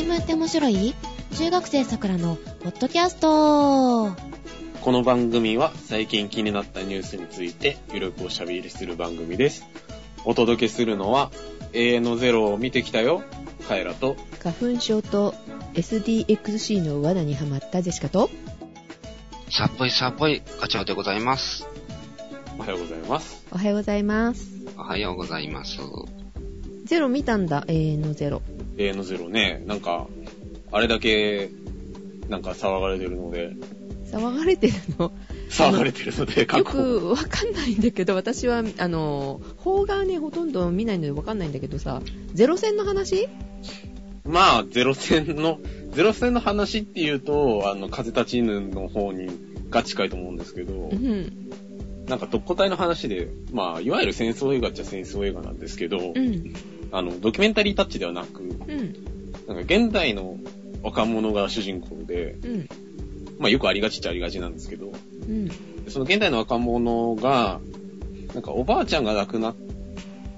新聞って面白い？中学生さくらのポッドキャストこの番組は最近気になったニュースについてゆるくおしゃべりする番組です。お届けするのは永遠のゼロを見てきたよ、カエラと花粉症と SDXC の罠にはまったジェシカと寒い寒い課長でございます。おはようございます。おはようございます。おはようございます。ゼロ見たんだ、永遠のゼロ。永遠のゼロね、なんか、あれだけ、なんか騒がれてるので、騒がれてるの？騒がれてるので、よ。くわかんないんだけど、私は、あの、邦画ね、ほとんど見ないのでわかんないんだけどさ、ゼロ戦の話？まあ、ゼロ戦の、ゼロ戦の話っていうと、あの、風立ち犬の方にが近いと思うんですけどう、ん。なんか特攻隊の話で、まあ、いわゆる戦争映画っちゃ戦争映画なんですけど、うん。あの、ドキュメンタリータッチではなく、うん。なんか現代の若者が主人公で、うん。まあよくありがちっちゃありがちなんですけど、うん。その現代の若者が、なんかおばあちゃんが亡くなっ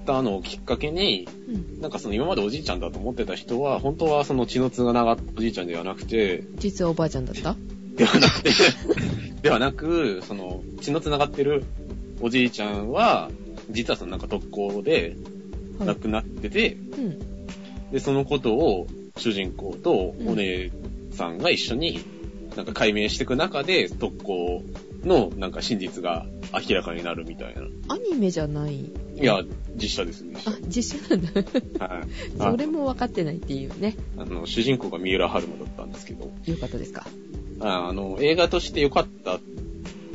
たのをきっかけに、うん。なんかその今までおじいちゃんだと思ってた人は、本当はその血のつながったおじいちゃんではなくて、実はおばあちゃんだった？ではなくて、ではなく、その血のつながってるおじいちゃんは、実はそのなんか特攻ではい亡くなってて、うん。で、そのことを主人公とお姉さんが一緒になんか解明していく中で、特攻のなんか真実が明らかになるみたいな。アニメじゃない？いや、実写ですね。あ、実写なんだ。はい。それも分かってないっていうね。あの、主人公が三浦春馬だったんですけど、よかったですか。ああの、映画として良かった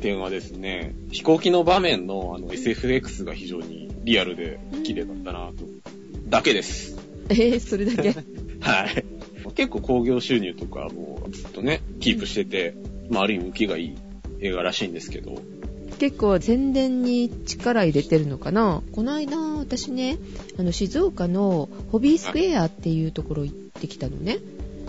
点はですね、飛行機の場面のあの SFX が非常にリアルで綺麗だったなと。だけです。えー、それだけ？はい。結構興行収入とかもずっとね、キープしてて、まあある意味受けがいい映画らしいんですけど、結構宣伝に力入れてるのかな？この間私ねあの静岡のホビースクエアっていうところ行ってきたのね、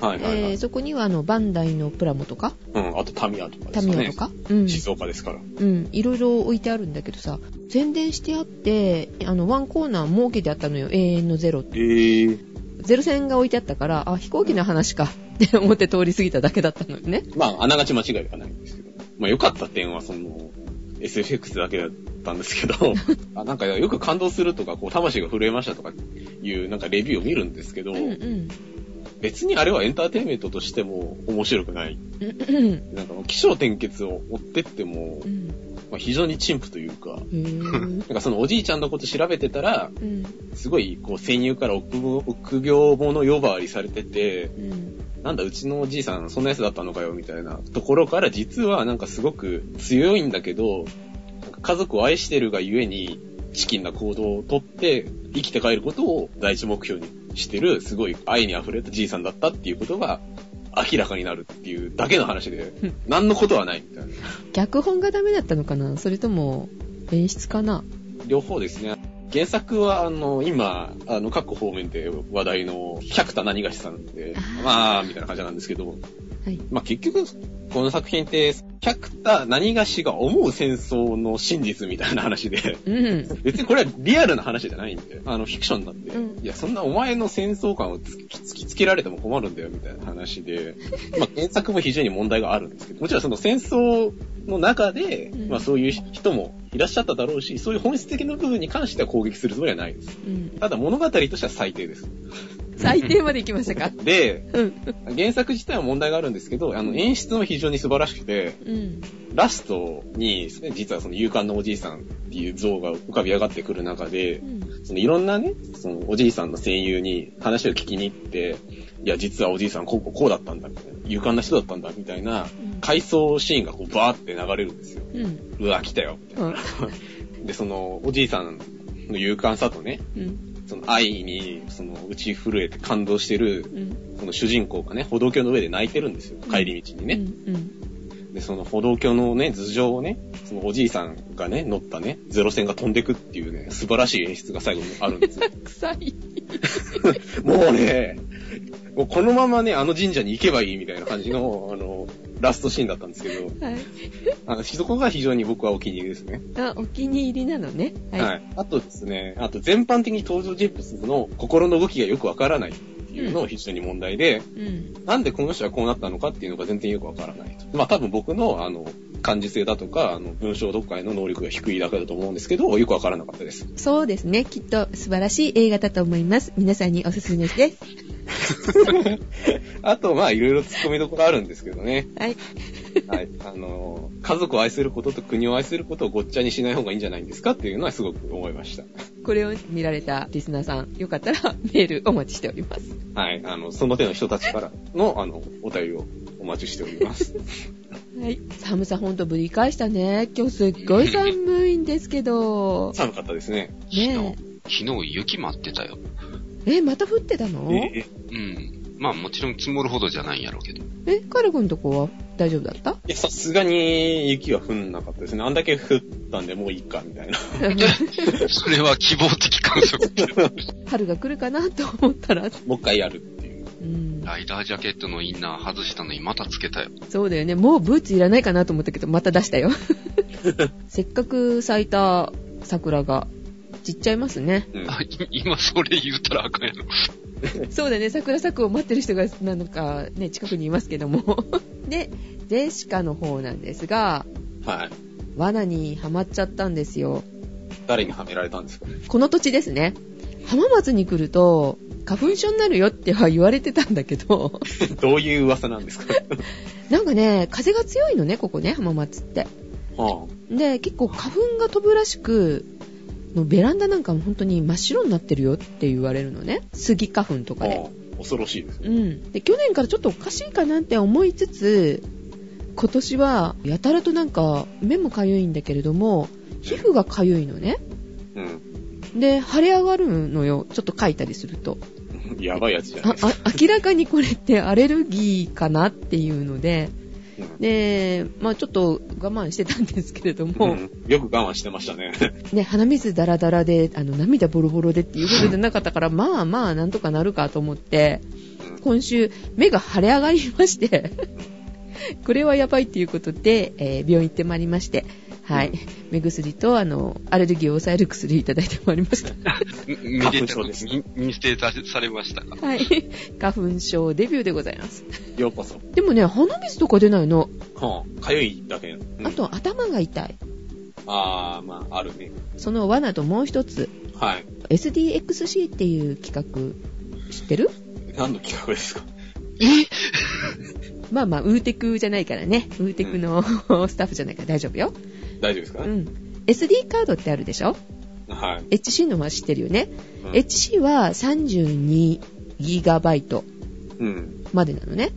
はいはいはい。えーそこにはあのバンダイのプラモとか？うん、あとタミヤとかでタすかね。ミヤとか、うん。静岡ですから。うん、いろいろ置いてあるんだけどさ宣伝してあってあのワンコーナー設けてあったのよ。永遠のゼロって。えー、ゼロ線が置いてあったからあ飛行機の話か。って思って通り過ぎただけだったのよね。まあ、あながち間違いではないんですけど。まあ、良かった点は、その、SFX だけだったんですけど、あなんかよく感動するとか、こう、魂が震えましたとかいう、なんかレビューを見るんですけど、うんうん別にあれはエンターテインメントとしても面白くない。うん。うんなんか、気象転結を追ってってもう、ん。まあ、非常に陳腐というか、へーなんかそのおじいちゃんのこと調べてたら、うん。すごい、こう、戦友から臆病者呼ばわりされてて、うん。なんだ、うちのおじいさん、そんなやつだったのかよ、みたいなところから、実はなんかすごく強いんだけど、家族を愛してるがゆえに、チキンな行動をとって、生きて帰ることを第一目標にしてる、すごい愛に溢れたじいさんだったっていうことが、明らかになるっていうだけの話で、何のことはないみたいな。脚本がダメだったのかな？それとも演出かな？両方ですね。原作は、あの、今、あの、各方面で話題の百田何がしさんで、まあ、みたいな感じなんですけど、はい。まあ結局、この作品って、百田何がしが思う戦争の真実みたいな話で、うん。別にこれはリアルな話じゃないんで、あの、フィクションなんで、うんいや、そんなお前の戦争感を突きつけられても困るんだよ、みたいな話で、まあ原作も非常に問題があるんですけど、もちろんその戦争の中で、うんまあそういう人もいらっしゃっただろうし、そういう本質的な部分に関しては攻撃するつもりはないです。うん。ただ物語としては最低です。最低まで行きましたか？で、うん。原作自体は問題があるんですけど、あの演出も非常に素晴らしくて、うん。ラストに実はその勇敢なおじいさんっていう像が浮かび上がってくる中でう、ん。そのいろんなね、そのおじいさんの戦友に話を聞きに行って、いや、実はおじいさんこうこうこうだったんだ、みたいな。勇敢な人だったんだ、みたいな、回想シーンがこうバーって流れるんですよ。うん。うわ、来たよ、みたいな。で、その、おじいさんの勇敢さとね、うん。その愛に、その、打ち震えて感動してる、うん。その主人公がね、歩道橋の上で泣いてるんですよ。帰り道にね。うん。で、その歩道橋のね、頭上をね、そのおじいさんがね、乗ったね、ゼロ戦が飛んでくっていうね、素晴らしい演出が最後にあるんですよ。臭い。もうね、もうこのままね、あの神社に行けばいいみたいな感じの、あの、ラストシーンだったんですけど、はい。あの、そこが非常に僕はお気に入りですね。あ、お気に入りなのね。はい。あとですね、あと全般的に登場人物の心の動きがよくわからないっていうのを非常に問題で、うん。なんでこの人はこうなったのかっていうのが全然よくわからないと。まあ多分僕の、あの、感受性だとか、あの、文章読解の能力が低いだけだと思うんですけど、よくわからなかったです。そうですね。きっと素晴らしい映画だと思います。皆さんにおすすめです。あと、まあ、いろいろ突っ込みどころあるんですけどね。はい。はい。あの、家族を愛することと国を愛することをごっちゃにしない方がいいんじゃないんですかっていうのはすごく思いました。これを見られたリスナーさん、よかったらメールお待ちしております。はい。あの、その手の人たちからの、あの、お便りをお待ちしております。はい。寒さほんとぶり返したね。今日すっごい寒いんですけど。寒かったですね。ね昨日雪待ってたよ。え。え、また降ってたの？えうん。まあもちろん積もるほどじゃないんやろうけど。え、カル君のとこは？大丈夫だった？いや、さすがに雪は降んなかったですね。あんだけ降ったんでもういいか、みたいな。それは希望的観測。春が来るかなと思ったら。もう一回やるっていう。うん。ライダージャケットのインナー外したのにまたつけたよ。そうだよね。もうブーツいらないかなと思ったけど、また出したよ。せっかく咲いた桜が散っちゃいますね。うん。今それ言うたらあかんやろ。そうだね。桜咲くを待ってる人が、なのか、ね、近くにいますけども。で、ジェシカの方なんですが、はい。罠にはまっちゃったんですよ。誰にはめられたんですかね？この土地ですね。浜松に来ると、花粉症になるよっては言われてたんだけど、どういう噂なんですか？なんかね、風が強いのね、ここね、浜松って。はで、結構花粉が飛ぶらしく、のベランダなんかも本当に真っ白になってるよって言われるのね。杉花粉とあ、かで。はあ、恐ろしいですね。うん。で、去年からちょっとおかしいかなって思いつつ、今年はやたらとなんか目もかゆいんだけれども、皮膚がかゆいのね。うん。で、腫れ上がるのよ。ちょっと書いたりすると。やばいやつじゃないあですか。あ明らかにこれってアレルギーかなっていうので、うんで、まあちょっと我慢してたんですけれどうも、ん、よく我慢してましたね。ね、鼻水ダラダラで、あの、涙ボロボロでっていうことでなかったから、まあまあなんとかなるかと思って、うん。今週目が腫れ上がりまして、これはやばいっていうことで、えー病院行ってまいりまして、はい、目薬と、あの、アレルギーを抑える薬いただいてまいりました。めでたですに認定されましたか。はい、花粉症デビューでございます。ようこそ。でもね、鼻水とか出ないの。はあ、かゆいだけ。うんあ、と、頭が痛い。あー、まあ、あるね。その罠ともう一つ、はい。SDXC っていう企画、知ってる？何の企画ですか？まあまあ、ウーテクじゃないからね。ウーテクのスタッフじゃないから大丈夫よ。大丈夫ですか？ね、うん。SD カードってあるでしょ？はい。?HC のは知ってるよね。うん HC は 32GB うん。までなのね。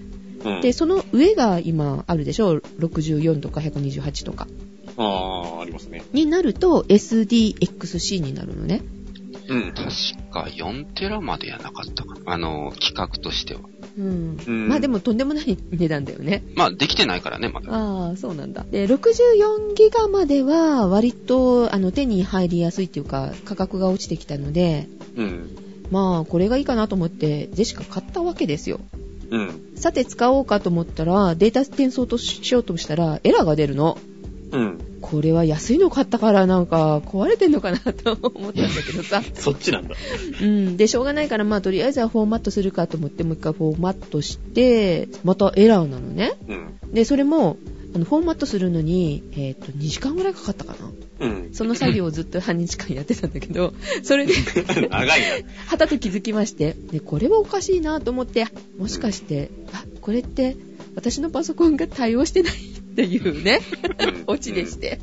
うん。で、その上が今あるでしょ ?64 とか128とか。あー、ありますね。になると SDXC になるのね。うん。確か4テラまでやなかったかな。あの、企画としては。うん。うんまあでもとんでもない値段だよね。まあ、できてないからね、まだ。ああ、そうなんだ。で、64ギガまでは割とあの手に入りやすいっていうか価格が落ちてきたので、うん。まあこれがいいかなと思ってジェシカ買ったわけですよ。うん。さて使おうかと思ったらデータ転送としようとしたらエラーが出るの。うん。これは安いの買ったからなんか壊れてんのかなと思ったんだけどさ。そっちなんだ。うん。で、しょうがないからまあとりあえずはフォーマットするかと思ってもう一回フォーマットして、またエラーなのね。うん。で、それも、あの、フォーマットするのに、えっ、と、2時間ぐらいかかったかな。うん。その作業をずっと半日間やってたんだけど、それで、長いな。はたと気づきまして、で、これはおかしいなと思って、もしかして、あ、これって、私のパソコンが対応してないっていうね、うんオチでして。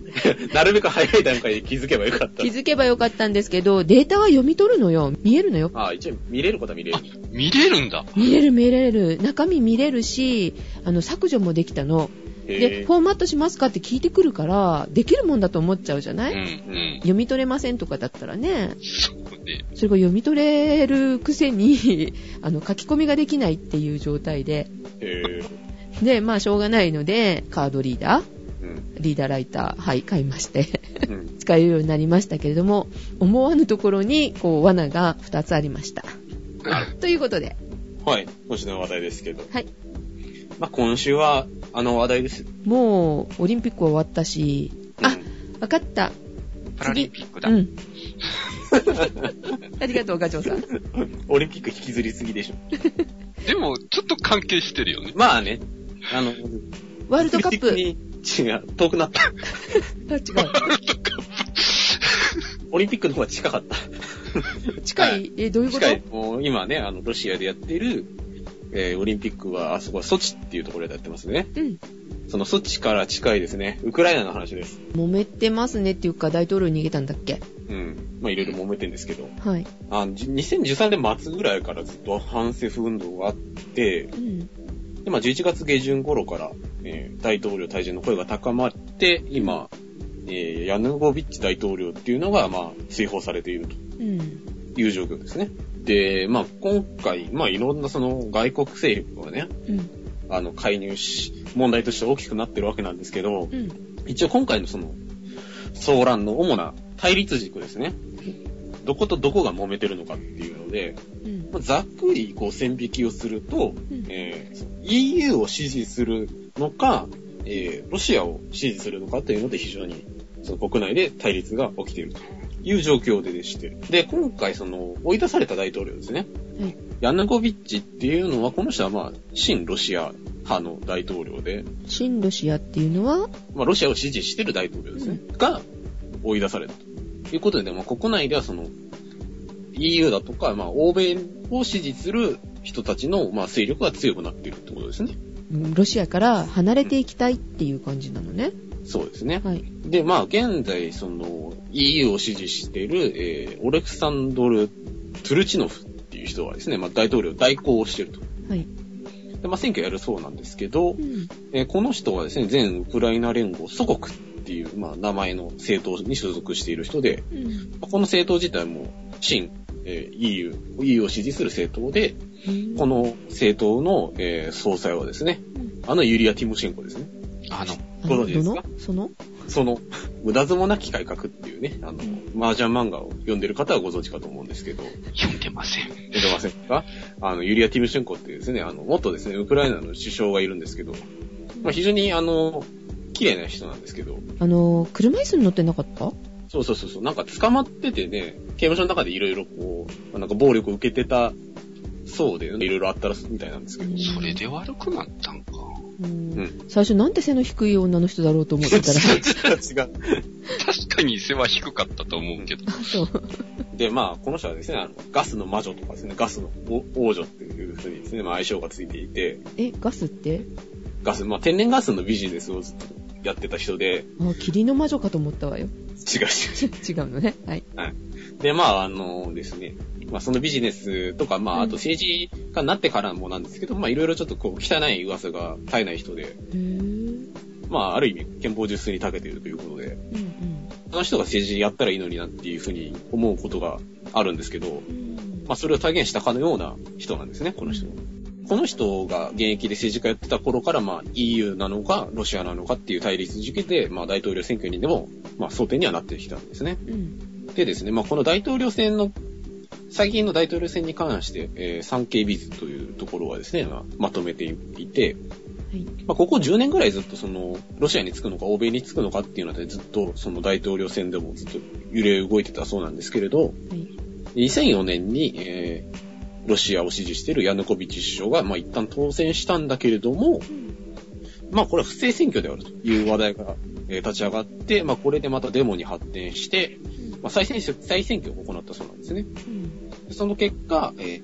なるべく早い段階で気づけばよかった気。づけばよかったんですけど、データは読み取るのよ。見えるのよ。あー、一応見れることは見れる。見れるんだ。見れる見れる。中身見れるし、あの、削除もできたの。で、へフォーマットしますかって聞いてくるから、できるもんだと思っちゃうじゃない、うん、うん。読み取れませんとかだったらね、そうね。それが読み取れるくせに、あの、書き込みができないっていう状態で。ー。へで、まあ、しょうがないので、カードリーダー、ー。うん。リーダーライター、はい、買いまして、うん。使えるようになりましたけれども、思わぬところに、こう、罠が2つありました。ということで、はい。今週の話題ですけど。はい。まあ、今週は、あの話題です。もう、オリンピックは終わったし、あ、わかった。パラリンピックだ。うん。ありがとう、ガチョウさん。オリンピック引きずりすぎでしょ。でも、ちょっと関係してるよね。まあね、あの、ワールドカップ。違う、遠くなった。あ、違う。オリンピックの方が近かった。近い、え、どういうこと？近い。もう今ね、あの、ロシアでやってる、えーオリンピックは、あそこはソチっていうところでやってますね。うん。そのソチから近いですね。ウクライナの話です。揉めてますねっていうか、大統領逃げたんだっけ？うん。まあいろいろ揉めてんですけど。はい。あじ2013年末ぐらいからずっと反政府運動があって、うん。で、まあ11月下旬頃から、えー大統領退陣の声が高まって、今、えーヤヌゴビッチ大統領っていうのが、まあ、追放されているとうん。いう状況ですね。で、まあ、今回、まあ、いろんなその外国勢力がね、うん。あの、介入し、問題として大きくなってるわけなんですけど、うん。一応今回のその、騒乱の主な対立軸ですね。どことどこが揉めてるのかっていうので、うん。まあざっくりこう線引きをすると、うんえー EU を支持するのか、えーロシアを支持するのかというので非常にその国内で対立が起きているという状況ででして。で、今回その追い出された大統領ですね。はい。ヤヌコビッチっていうのは、この人はまあ、親ロシア派の大統領で、親ロシアっていうのは、まあ、ロシアを支持してる大統領ですね。が、追い出されたということで、まあ、国内ではその、EU だとか、まあ、欧米を支持する人たちの、まあ、勢力が強くなっているってことですね。うんロシアから離れていきたいっていう感じなのね。そうですね。はい。で、まあ、現在、その、EU を支持している、えー、オレクサンドル・トゥルチノフっていう人はですね、まあ、大統領代行をしていると。はい。で、まあ、選挙やるそうなんですけどう、ん。えーこの人はですね、全ウクライナ連合祖国っていう、まあ、名前の政党に所属している人で、うん。この政党自体も、新、えー EU、EU を支持する政党で、この、の政党の、えー総裁はですね、うん。あのユリア・ティモシェンコですね。あの、あの、ご存知ですか？どの？その？その、無駄相撲なき改革っていうね、あの、麻雀漫画を読んでる方はご存知かと思うんですけど、読んでません。読んでませんか？あの、ユリア・ティムシェンコっていうですね、あの、元ですね、ウクライナの首相がいるんですけど、まあ、非常にあの、綺麗な人なんですけど、あの、車椅子に乗ってなかった？そうそうそうそう、なんか捕まっててね、刑務所の中でいろいろこう、なんか暴力を受けてたそうで、いろいろあったらみたいなんですけど、それで悪くなったんか。うんうん最初なんて背の低い女の人だろうと思ってたら。違う。確かに背は低かったと思うけど。あ、そう。で、まあ、この人はですね、あの、ガスの魔女とかですね、ガスの王女っていう風にですね、まあ、相性がついていて、え、ガスって？ガス、まあ、天然ガスのビジネスをずっとやってた人で、あ、霧の魔女かと思ったわよ。違う違う違違うのね。はい。う。で、まあ、あのですね、まあ、そのビジネスとか、まあ、あと政治家になってからもなんですけど、まあ、いろいろちょっとこう、汚い噂が絶えない人で、まあ、ある意味、憲法術に長けているということで、うんうん。その人が政治やったらいいのになっていうふうに思うことがあるんですけど、まあ、それを体現したかのような人なんですね、この人。この人が現役で政治家やってた頃から、まあ、EU なのか、ロシアなのかっていう対立軸で、まあ、大統領選挙にでも、まあ、争点にはなってきたんですね。うん。でですね、まあ、この大統領選の、最近の大統領選に関して、えー、産経ビズというところはですね、まあ、まとめていて、はい。まあ、ここ10年ぐらいずっとその、ロシアにつくのか、欧米につくのかっていうので、ずっとその大統領選でもずっと揺れ動いてたそうなんですけれど、はい。2004年に、えーロシアを支持しているヤヌコビッチ首相が、まあ、一旦当選したんだけれども、まあ、これは不正選挙であるという話題が、えー立ち上がって、まあ、これでまたデモに発展して、まあ、再選挙、再選挙を行ったそうなんですね。うん。その結果、え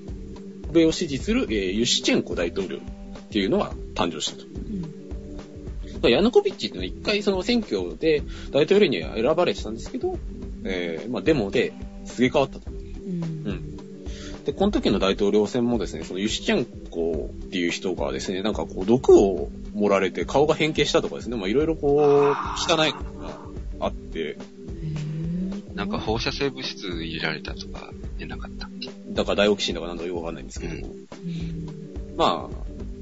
ー、を支持する、えーユシチェンコ大統領っていうのが誕生したと。ヤヌコビッチっていうのは一回その選挙で大統領には選ばれてたんですけど、えー、まあデモですげ替わったと。この時の大統領選もですね、そのユシチェンコっていう人がですね、なんかこう毒を盛られて顔が変形したとかですね、まあいろいろこう、汚いことがあって、なんか放射性物質入れられたとか出なかったっけ？だからダイオキシンだかなんだかよくわかんないんですけど、うん。うんまあ、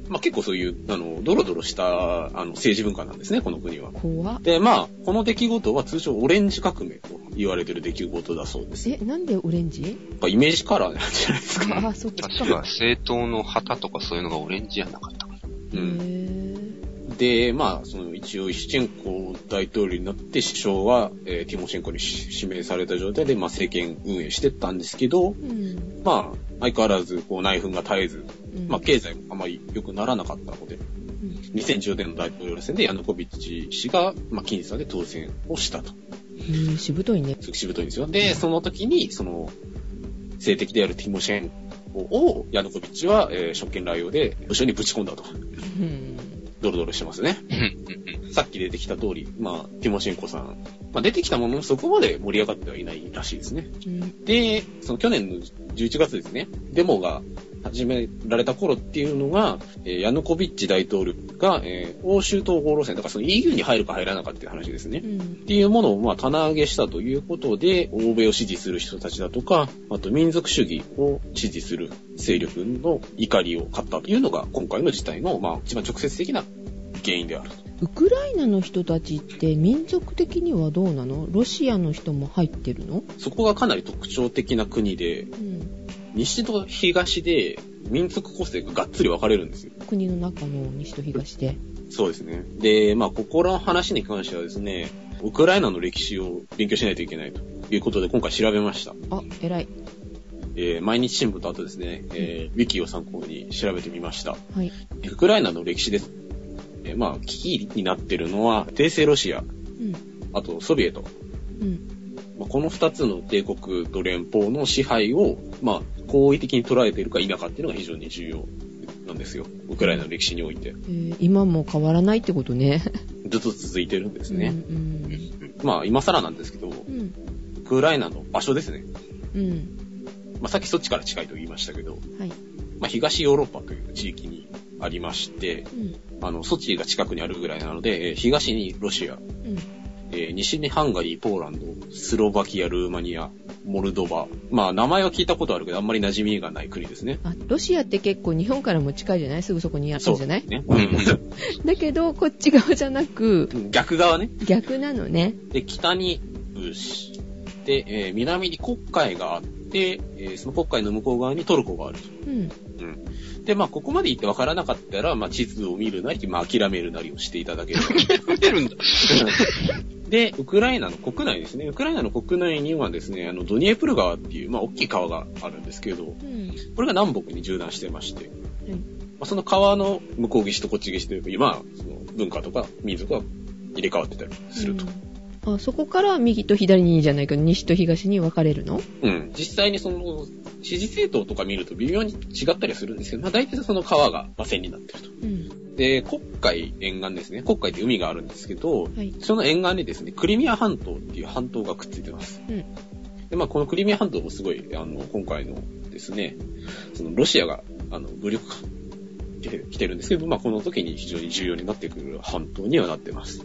まあ結構そういう、あの、ドロドロした、あの、政治文化なんですね、この国は。で、まあ、この出来事は通称オレンジ革命と言われてる出来事だそうです。え、なんでオレンジ？やっぱイメージカラーなんじゃないですか。あ、そっちか。確か政党の旗とかそういうのがオレンジやなかったかな。うん。へで、まあ、その一応、イシチェンコ大統領になって首相は、えーティモシェンコに指名された状態で、まあ、政権運営してったんですけど、うん。まあ、相変わらず、こう、内紛が絶えず、うんまあ、経済もあまり良くならなかったので、うん2010年の大統領選でヤヌコビッチ氏が、まあ、僅差で当選をしたと。へえ、しぶといね。すごくしぶといんですよ。で、その時に、その、政敵であるティモシェンコを、ヤヌコビッチは、えー職権乱用で、後ろにぶち込んだと。うん。ドロドロしてますね。さっき出てきた通り、まあ、ティモシェンコさん、まあ、出てきたもののそこまで盛り上がってはいないらしいですね。うん。で、その去年の11月ですね、デモが始められた頃っていうのが、えーヤヌコビッチ大統領が、えー欧州統合路線、だからその EU に入るか入らなかっていう話ですね。うんっていうものをまあ棚上げしたということで、欧米を支持する人たちだとか、あと民族主義を支持する勢力の怒りを買ったというのが今回の事態のまあ一番直接的な原因である。ウクライナの人たちって民族的にはどうなの？ロシアの人も入ってるの？そこがかなり特徴的な国で、うん。西と東で民族構成ががっつり分かれるんですよ。国の中の西と東で？そうですね。で、まあ、ここらの話に関してはですね、ウクライナの歴史を勉強しないといけないということで今回調べました。あ、偉い。えー毎日新聞とあとですね、えーウィキを参考に調べてみました。はい。ウクライナの歴史です。えーまあ、危機になってるのは、帝政ロシア、うん。あとソビエト。うん。まあ、この二つの帝国と連邦の支配を、まあ、好意的に捉えているか否かっていうのが非常に重要なんですよ。ウクライナの歴史において。えー今も変わらないってことね。ずっと続いてるんですね。うん。まあ、今更なんですけど、うん。ウクライナの場所ですね。うん。まあ、さっきそっちから近いと言いましたけど、はい。まあ、東ヨーロッパという地域にありまして、うん。あの、ソチが近くにあるぐらいなので、えー東にロシア、うん。えー西にハンガリー、ポーランド、スロバキア、ルーマニア、モルドバ。まあ、名前は聞いたことあるけど、あんまり馴染みがない国ですね。あ、ロシアって結構日本からも近いじゃない？すぐそこにあるじゃない？ね。だけど、こっち側じゃなく、うん逆側ね。逆なのね。で、北に。で、えー南に黒海があって、えーその黒海の向こう側にトルコがあると。うん。うん。で、まあ、ここまで行って分からなかったら、まあ、地図を見るなり、まあ、諦めるなりをしていただければ。出るんだ。で、ウクライナの国内ですね。ウクライナの国内にはですね、あの、ドニエプル川っていう、まあ、大きい川があるんですけど、うん。これが南北に縦断してまして、まはいあ、その川の向こう岸とこっち岸というか、まあ、その文化とか民族が入れ替わってたりすると。あ、そこから右と左にじゃないか、西と東に分かれるの？うん。実際にその、支持政党とか見ると微妙に違ったりはするんですけど、まあ大体その川が螺旋になってると。うん。で、黒海沿岸ですね。黒海って海があるんですけど、はい。その沿岸にですね、クリミア半島っていう半島がくっついてます。うん。で、まあこのクリミア半島もすごい、あの、今回のですね、そのロシアが、あの、武力化してきてるんですけど、まあこの時に非常に重要になってくる半島にはなってます。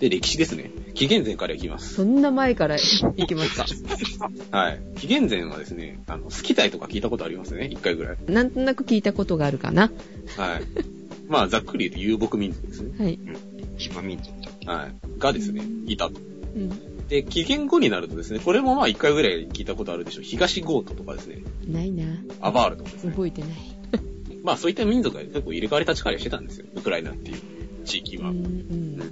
で、歴史ですね。紀元前からいきます。そんな前から行きますか？はい。紀元前はですね、あの、スキタイとか聞いたことありますね。一回ぐらい。なんとなく聞いたことがあるかな？はい。まあ、ざっくり言うと遊牧民族ですね。はい。今民族だ。はい。がですね、いたと。うん。で、紀元後になるとですね、これもまあ一回ぐらい聞いたことあるでしょう。東ゴートとかですね、ないな。アバールとかですね。覚えてない。まあそういった民族が結構入れ替わり立ち替わりしてたんですよ。ウクライナっていう地域は。うん。うん。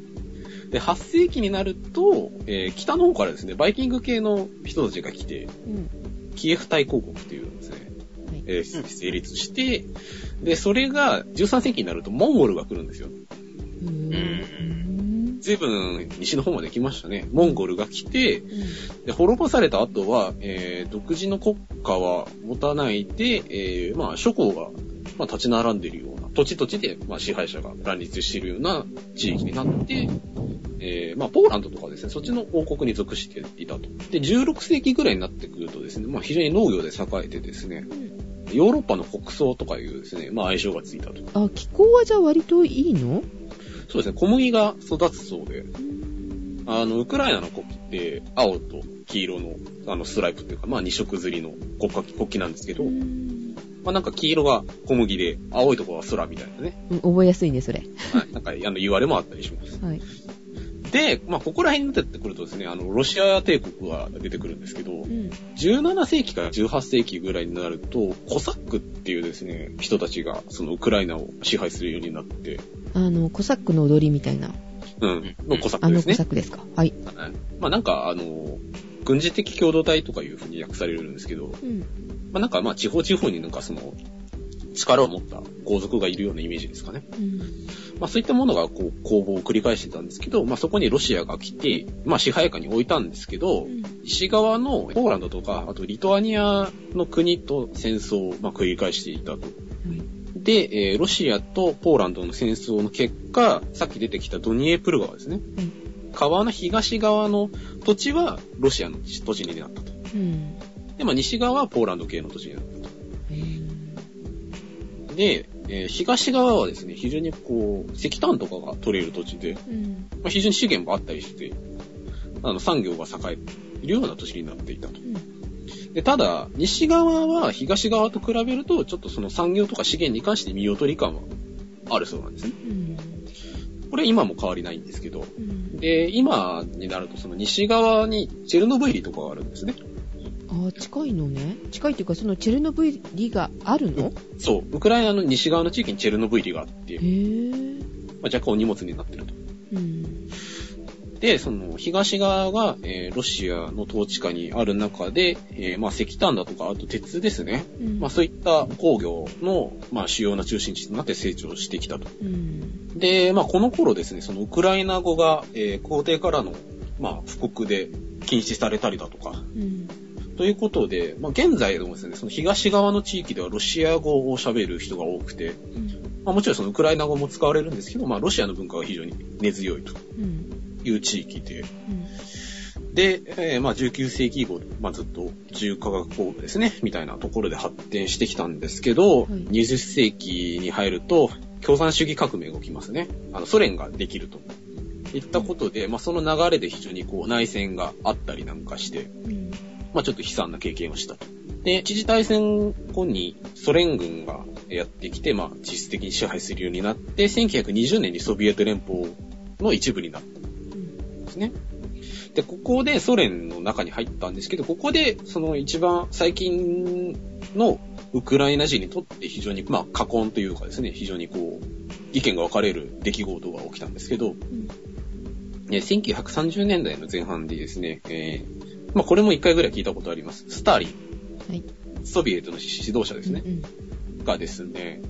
で、8世紀になると、えー北の方からですね、バイキング系の人たちが来て、うん。キエフ大公国っていうですね、はい。えー成立して、で、それが13世紀になるとモンゴルが来るんですよ。うーん。随分西の方まで来ましたね。モンゴルが来て、うんで滅ぼされた後は、えー独自の国家は持たないで、えーまあ諸侯が、まあ、立ち並んでいるような、土地土地で、まあ、支配者が乱立しているような地域になって、えーまあ、ポーランドとかですね、そっちの王国に属していたと。で、16世紀ぐらいになってくるとですね、まあ、非常に農業で栄えてですね、ヨーロッパの国草とかいうですね、まあ、相性がついたと。あ、気候はじゃあ割といいの？そうですね、小麦が育つそうで、あの、ウクライナの国旗って、青と黄色の、あの、ストライプっていうか、まあ、二色釣りの国旗なんですけど、まあ、なんか黄色が小麦で、青いところは空みたいなね、うん覚えやすいね、それ。はい、なんか、あの、言われもあったりします。はい。で、まあ、ここら辺に出てくるとですね、あの、ロシア帝国が出てくるんですけど、うん。17世紀から18世紀ぐらいになると、コサックっていうですね、人たちが、そのウクライナを支配するようになって、あの、コサックの踊りみたいな。うん、のコサッあのコクですね。サックですか？はい。はいまあなんか、あの、軍事的共同体とかいう風に訳されるんですけど、うん。まあなんかまあ地方地方になんかその、力を持った皇族がいるようなイメージですかね。うん。まあそういったものがこう攻防を繰り返してたんですけど、まあそこにロシアが来て、まあ支配下に置いたんですけど、西側のポーランドとか、あとリトアニアの国と戦争をまあ繰り返していたと。で、えーロシアとポーランドの戦争の結果、さっき出てきたドニエプル川ですね。川の東側の土地はロシアの土地になったと。うん。で、まあ西側はポーランド系の土地になったと。で、えー東側はですね、非常にこう、石炭とかが取れる土地で、うん。まあ、非常に資源もあったりして、あの、産業が栄えているような土地になっていたと。で、ただ、西側は東側と比べると、ちょっとその産業とか資源に関して見劣り感はあるそうなんですね。うん。これ今も変わりないんですけど、うん。で、今になるとその西側にチェルノブイリとかがあるんですね。ああ、近いのね。近いっていうか、そのチェルノブイリがあるの？そう、ウクライナの西側の地域にチェルノブイリがあってへ、ぇまあ、若干お荷物になってると。うん。で、その東側が、えーロシアの統治下にある中で、えーまあ石炭だとか、あと鉄ですね。うんまあそういった工業の、まあ主要な中心地となって成長してきたと。うん。で、まあこの頃ですね、そのウクライナ語が、えー皇帝からの、まあ布告で禁止されたりだとか、うん。ということで、まあ現在でもですね、その東側の地域ではロシア語を喋る人が多くて、まあもちろんそのウクライナ語も使われるんですけど、まあロシアの文化が非常に根強いとうん。いう地域で、うん。で、えーまあ19世紀以降、まあずっと重化学工部ですね、みたいなところで発展してきたんですけど、はい20世紀に入ると、共産主義革命が起きますね。あの、ソ連ができると。いったことで、まあその流れで非常にこう内戦があったりなんかして、うん。まあちょっと悲惨な経験をしたと。で、一次大戦後にソ連軍がやってきて、まあ実質的に支配するようになって、1920年にソビエト連邦の一部になったんですね。で、ここでソ連の中に入ったんですけど、ここでその一番最近のウクライナ人にとって非常に、まあ、過根というかですね、非常にこう、意見が分かれる出来事が起きたんですけど、えー1930年代の前半でですね、えーまあ、これも一回ぐらい聞いたことあります。スターリン、はい。ソビエトの指導者ですね、うん。がですね、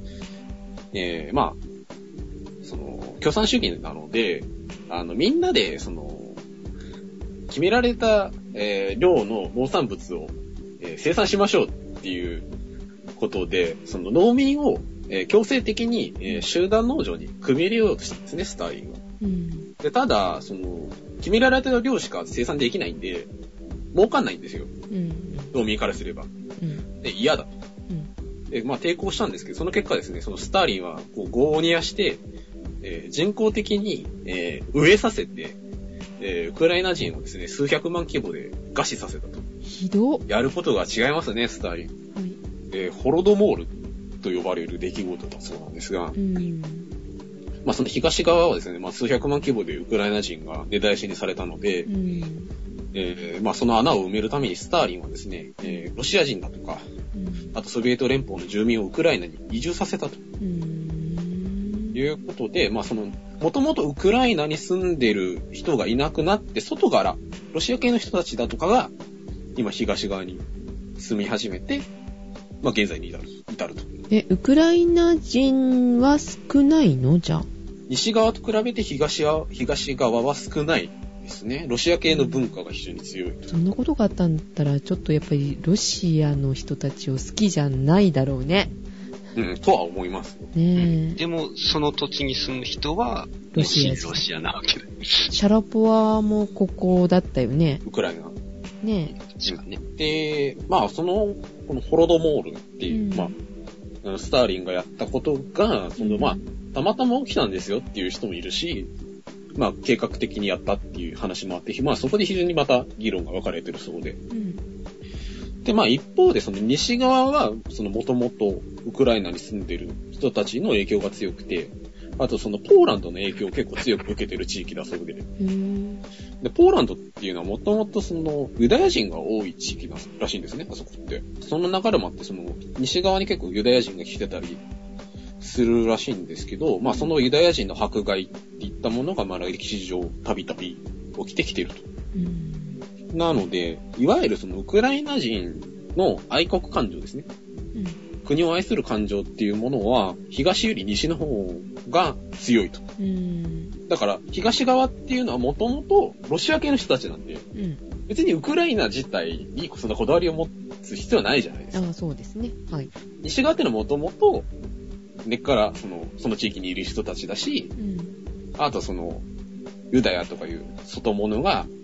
えーまあ、その、共産主義なので、あの、みんなで、その、決められた、えー量の農産物を、えー生産しましょうっていうことで、その農民を、えー強制的に、えー集団農場に組み入れようとしたんですね、スターリンは。うん。で、ただ、その、決められた量しか生産できないんで、儲かんないんですよ。うん。農民からすれば。うん。で、嫌だ。で、まあ抵抗したんですけど、その結果ですね、そのスターリンは、こう、業を煮やして、えー人工的に、えー植えさせて、えーウクライナ人をですね、数百万規模で餓死させたと。ひどっ。やることが違いますね、スターリン。はい。えーホロドモールと呼ばれる出来事だそうなんですが、うん。まあその東側はですね、まあ数百万規模でウクライナ人が根絶やしにされたので、うん。えーまあその穴を埋めるためにスターリンはですね、えーロシア人だとか、うん。あとソビエト連邦の住民をウクライナに移住させたとうん。いうことで、まあその、もともとウクライナに住んでる人がいなくなって、外から、ロシア系の人たちだとかが、今東側に住み始めて、まあ現在に至る至ると。え、ウクライナ人は少ないの？じゃあ。西側と比べて東は東側は少ないですね。ロシア系の文化が非常に強い。そんなことがあったんだったら、ちょっとやっぱりロシアの人たちを好きじゃないだろうね。うん、とは思います。ねえ。でも、その土地に住む人は、ロシアロシアなわけだ。シャラポワもここだったよね。ウクライナ。ね確かね。で、まあその、このホロドモールっていう、うんまあ、スターリンがやったことが、その、まあ、たまたま起きたんですよっていう人もいるし、まあ、計画的にやったっていう話もあって、まあ、そこで非常にまた議論が分かれてるそうで。え。うん。で、まあ、一方で、その西側は、その、もともとウクライナに住んでる人たちの影響が強くて、あとそのポーランドの影響を結構強く受けてる地域だそうで。で、ポーランドっていうのはもともとそのユダヤ人が多い地域ならしいんですね、あそこって。その流れもあって、その西側に結構ユダヤ人が来てたりするらしいんですけど、まあそのユダヤ人の迫害っていったものがまあ歴史上たびたび起きてきていると。うん。なので、いわゆるそのウクライナ人の愛国感情ですね。国を愛する感情っていうものは、東より西の方が強いと。うん。だから、東側っていうのはもともとロシア系の人たちなんで、うん。別にウクライナ自体にそんなこだわりを持つ必要はないじゃないですか。ああ、そうですね。はい。西側っていうのはもともと、根っからその、その地域にいる人たちだし、うん。あとその、ユダヤとかいう外物がうん。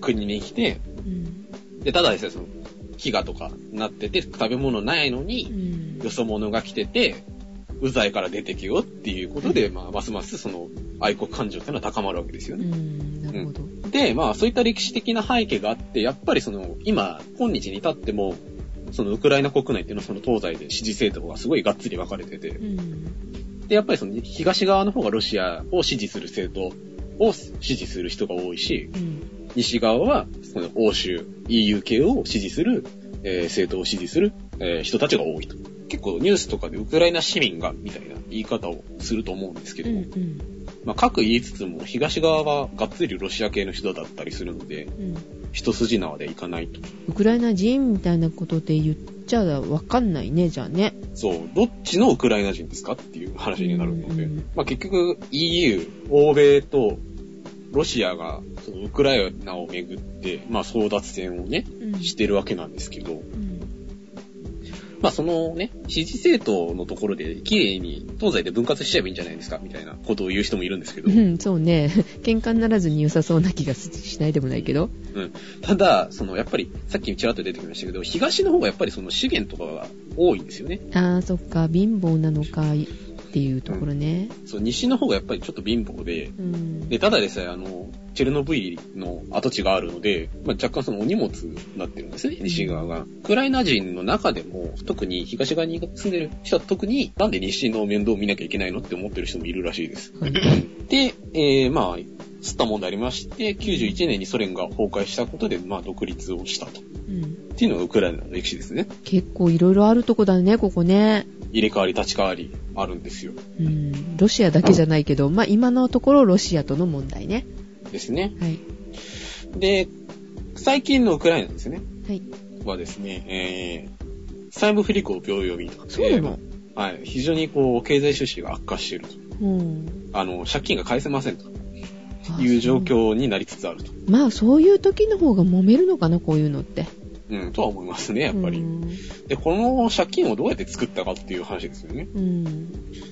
国に来て、うん。で、ただですね、その、飢餓とかなってて、食べ物ないのうに、ん。よそ者が来てて、うざいから出てけよっていうことで、まあ、ますますその、愛国感情っていうのは高まるわけですよね。うん。なるほど。で、まあ、そういった歴史的な背景があって、やっぱりその、今、今日に至っても、そのウクライナ国内っていうのはその東西で支持政党がすごいがっつり分かれてて、うん。で、やっぱりその東側の方がロシアを支持する政党を支持する人が多いし、うん。西側はその欧州、EU 系を支持する、えー政党を支持する、えー人たちが多いと。結構ニュースとかでウクライナ市民がみたいな言い方をすると思うんですけど、うん。うん。まあ、各言いつつも東側はがっつりロシア系の人だったりするので、うん。一筋縄でいかないと。ウクライナ人みたいなことで言っちゃわかんないね、じゃあね。そう、どっちのウクライナ人ですかっていう話になるので、うんまあ結局 EU、欧米とロシアがそのウクライナをめぐって、まあ争奪戦をね、うん。してるわけなんですけど、うん。まあそのね、支持政党のところで綺麗に東西で分割しちゃえばいいんじゃないですかみたいなことを言う人もいるんですけどう、ん、そうね。喧嘩にならずに良さそうな気がしないでもないけど。ただ、そのやっぱりさっきちらっと出てきましたけど、東の方がやっぱりその資源とかが多いんですよね。ああ、そっか、貧乏なのかいっていうところね。そう、西の方がやっぱりちょっと貧乏で、うん。で、ただでさえ、あの、チェルノブイリの跡地があるので、まあ、若干そのお荷物になってるんですね、西側が。ウクライナ人の中でも、特に東側に住んでる人は特に、なんで西の面倒を見なきゃいけないのって思ってる人もいるらしいです。はい。で、えー、まあ、吸った問題ありまして、91年にソ連が崩壊したことで、まあ、独立をしたと。うん。っていうのがウクライナの歴史ですね。結構いろいろあるとこだね、ここね。入れ替わり立ち替わりあるんですよ。うん。ロシアだけじゃないけど、まあ今のところロシアとの問題ね。ですね。はい。で、最近のウクライナですね。はい。はですね、えー、債務不履行秒読みと。そうなの？えーはい。非常にこう、経済収支が悪化していると。うん。あの、借金が返せませんとあいう状。況になりつつあると。まあそういう時の方が揉めるのかな、こういうのって。うん、とは思いますね、やっぱり。うん。で、この借金をどうやって作ったかっていう話ですよね。うん。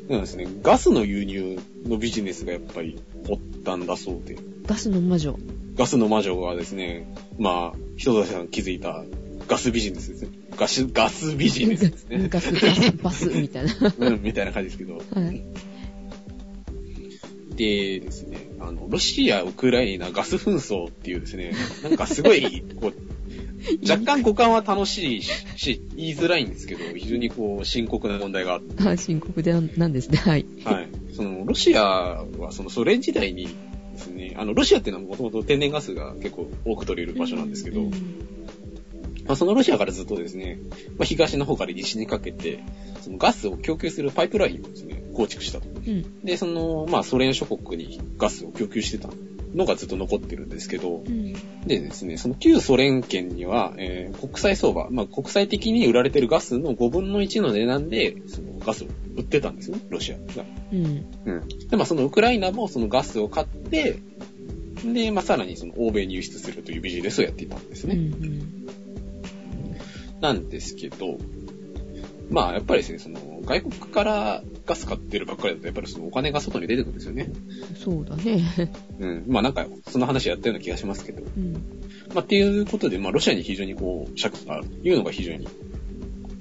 なんですね、ガスの輸入のビジネスがやっぱり発端だそうで。ガスの魔女。ガスの魔女がですね、まあ、人田さん気づいたガスビジネスですね。ガス、ガスビジネスですね。ガス、ガス、バス、みたいな。うん、みたいな感じですけど。はい。でですね、あの、ロシア、ウクライナガス紛争っていうですね、なんかすごい、こう、若干五感は楽しいし、言いづらいんですけど、非常にこう、深刻な問題があって、あ、深刻でなんですね。はい。はい。その、ロシアはそのソ連時代にですね、あの、ロシアっていうのはもともと天然ガスが結構多く取れる場所なんですけど、うんまあ、そのロシアからずっとですね、まあ、東の方から西にかけて、そのガスを供給するパイプラインをですね、構築したと。うん。で、その、まあ、ソ連諸国にガスを供給してたのがずっと残ってるんですけどう、ん。でですね、その旧ソ連圏には、えー国際相場、まあ、国際的に売られてるガスの5分の1の値段で、そのガスを売ってたんですね、ロシアが。うん。うん。で、まあ、そのウクライナもそのガスを買って、で、まあ、さらにその欧米に輸出するというビジネスをやっていたんですうね。ん。なんですけど、まあ、やっぱりですね、その、外国からガス買ってるばっかりだと、やっぱりそのお金が外に出てくるんですよね。そうだね。うん。まあ、なんか、その話やったような気がしますけど。うん。まあ、っていうことで、まあ、ロシアに非常にこう、借金があるというのが非常に、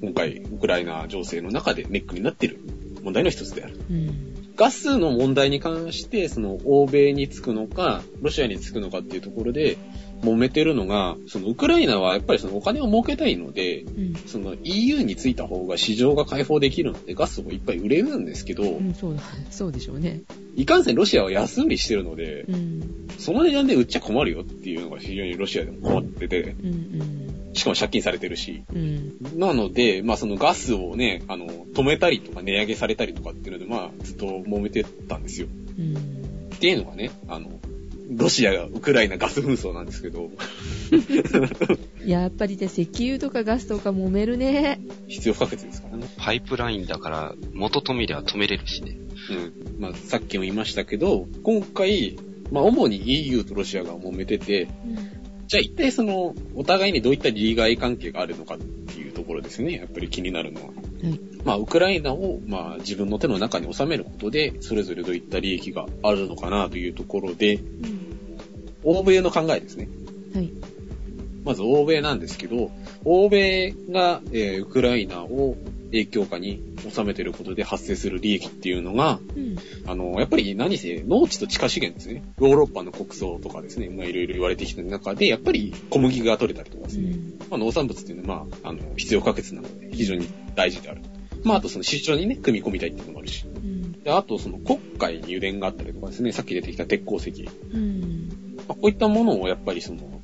今回、ウクライナ情勢の中でネックになっている問題の一つである。うん。ガスの問題に関して、その、欧米につくのか、ロシアにつくのかっていうところで、揉めてるのが、そのウクライナはやっぱりそのお金を儲けたいので、うん。その EU についた方が市場が開放できるのでガスをいっぱい売れるんですけど、うん、そうだ。そうでしょうね。いかんせんロシアは安売りしてるので、うん。その値段で売っちゃ困るよっていうのが非常にロシアでも困ってて、うん、うん。しかも借金されてるし。うん。なので、まあそのガスをね、あの、止めたりとか値上げされたりとかっていうので、まあずっと揉めてたんですよ。うん。っていうのがね、あの、ロシアがウクライナガス紛争なんですけど、やっぱりね、石油とかガスとか揉めるね。必要不可欠ですからね。パイプラインだから、元止めりゃ止めれるしね。うん。まあさっきも言いましたけど、今回、まあ主に EU とロシアが揉めてて、じゃあ一体その、お互いにどういった利害関係があるのかっていうところですね。やっぱり気になるのは。はい。まあ、ウクライナを、まあ、自分の手の中に収めることで、それぞれどういった利益があるのかなというところで、うん。欧米の考えですね。はい。まず欧米なんですけど、欧米が、えーウクライナを影響下に収めていることで発生する利益っていうのが、うん。あの、やっぱり何せ農地と地下資源ですね。ヨーロッパの国葬とかですね、まあいろいろ言われてきた中で、やっぱり小麦が取れたりとかですね。うん。まあ、農産物っていうのは、まあ、あの、必要不可欠なので、非常に大事である。まあ、あとその市場にね、組み込みたいっていうのもあるし。うん。で、あとその国会に油田があったりとかですね、さっき出てきた鉄鉱石。うん。まあ、こういったものをやっぱりその、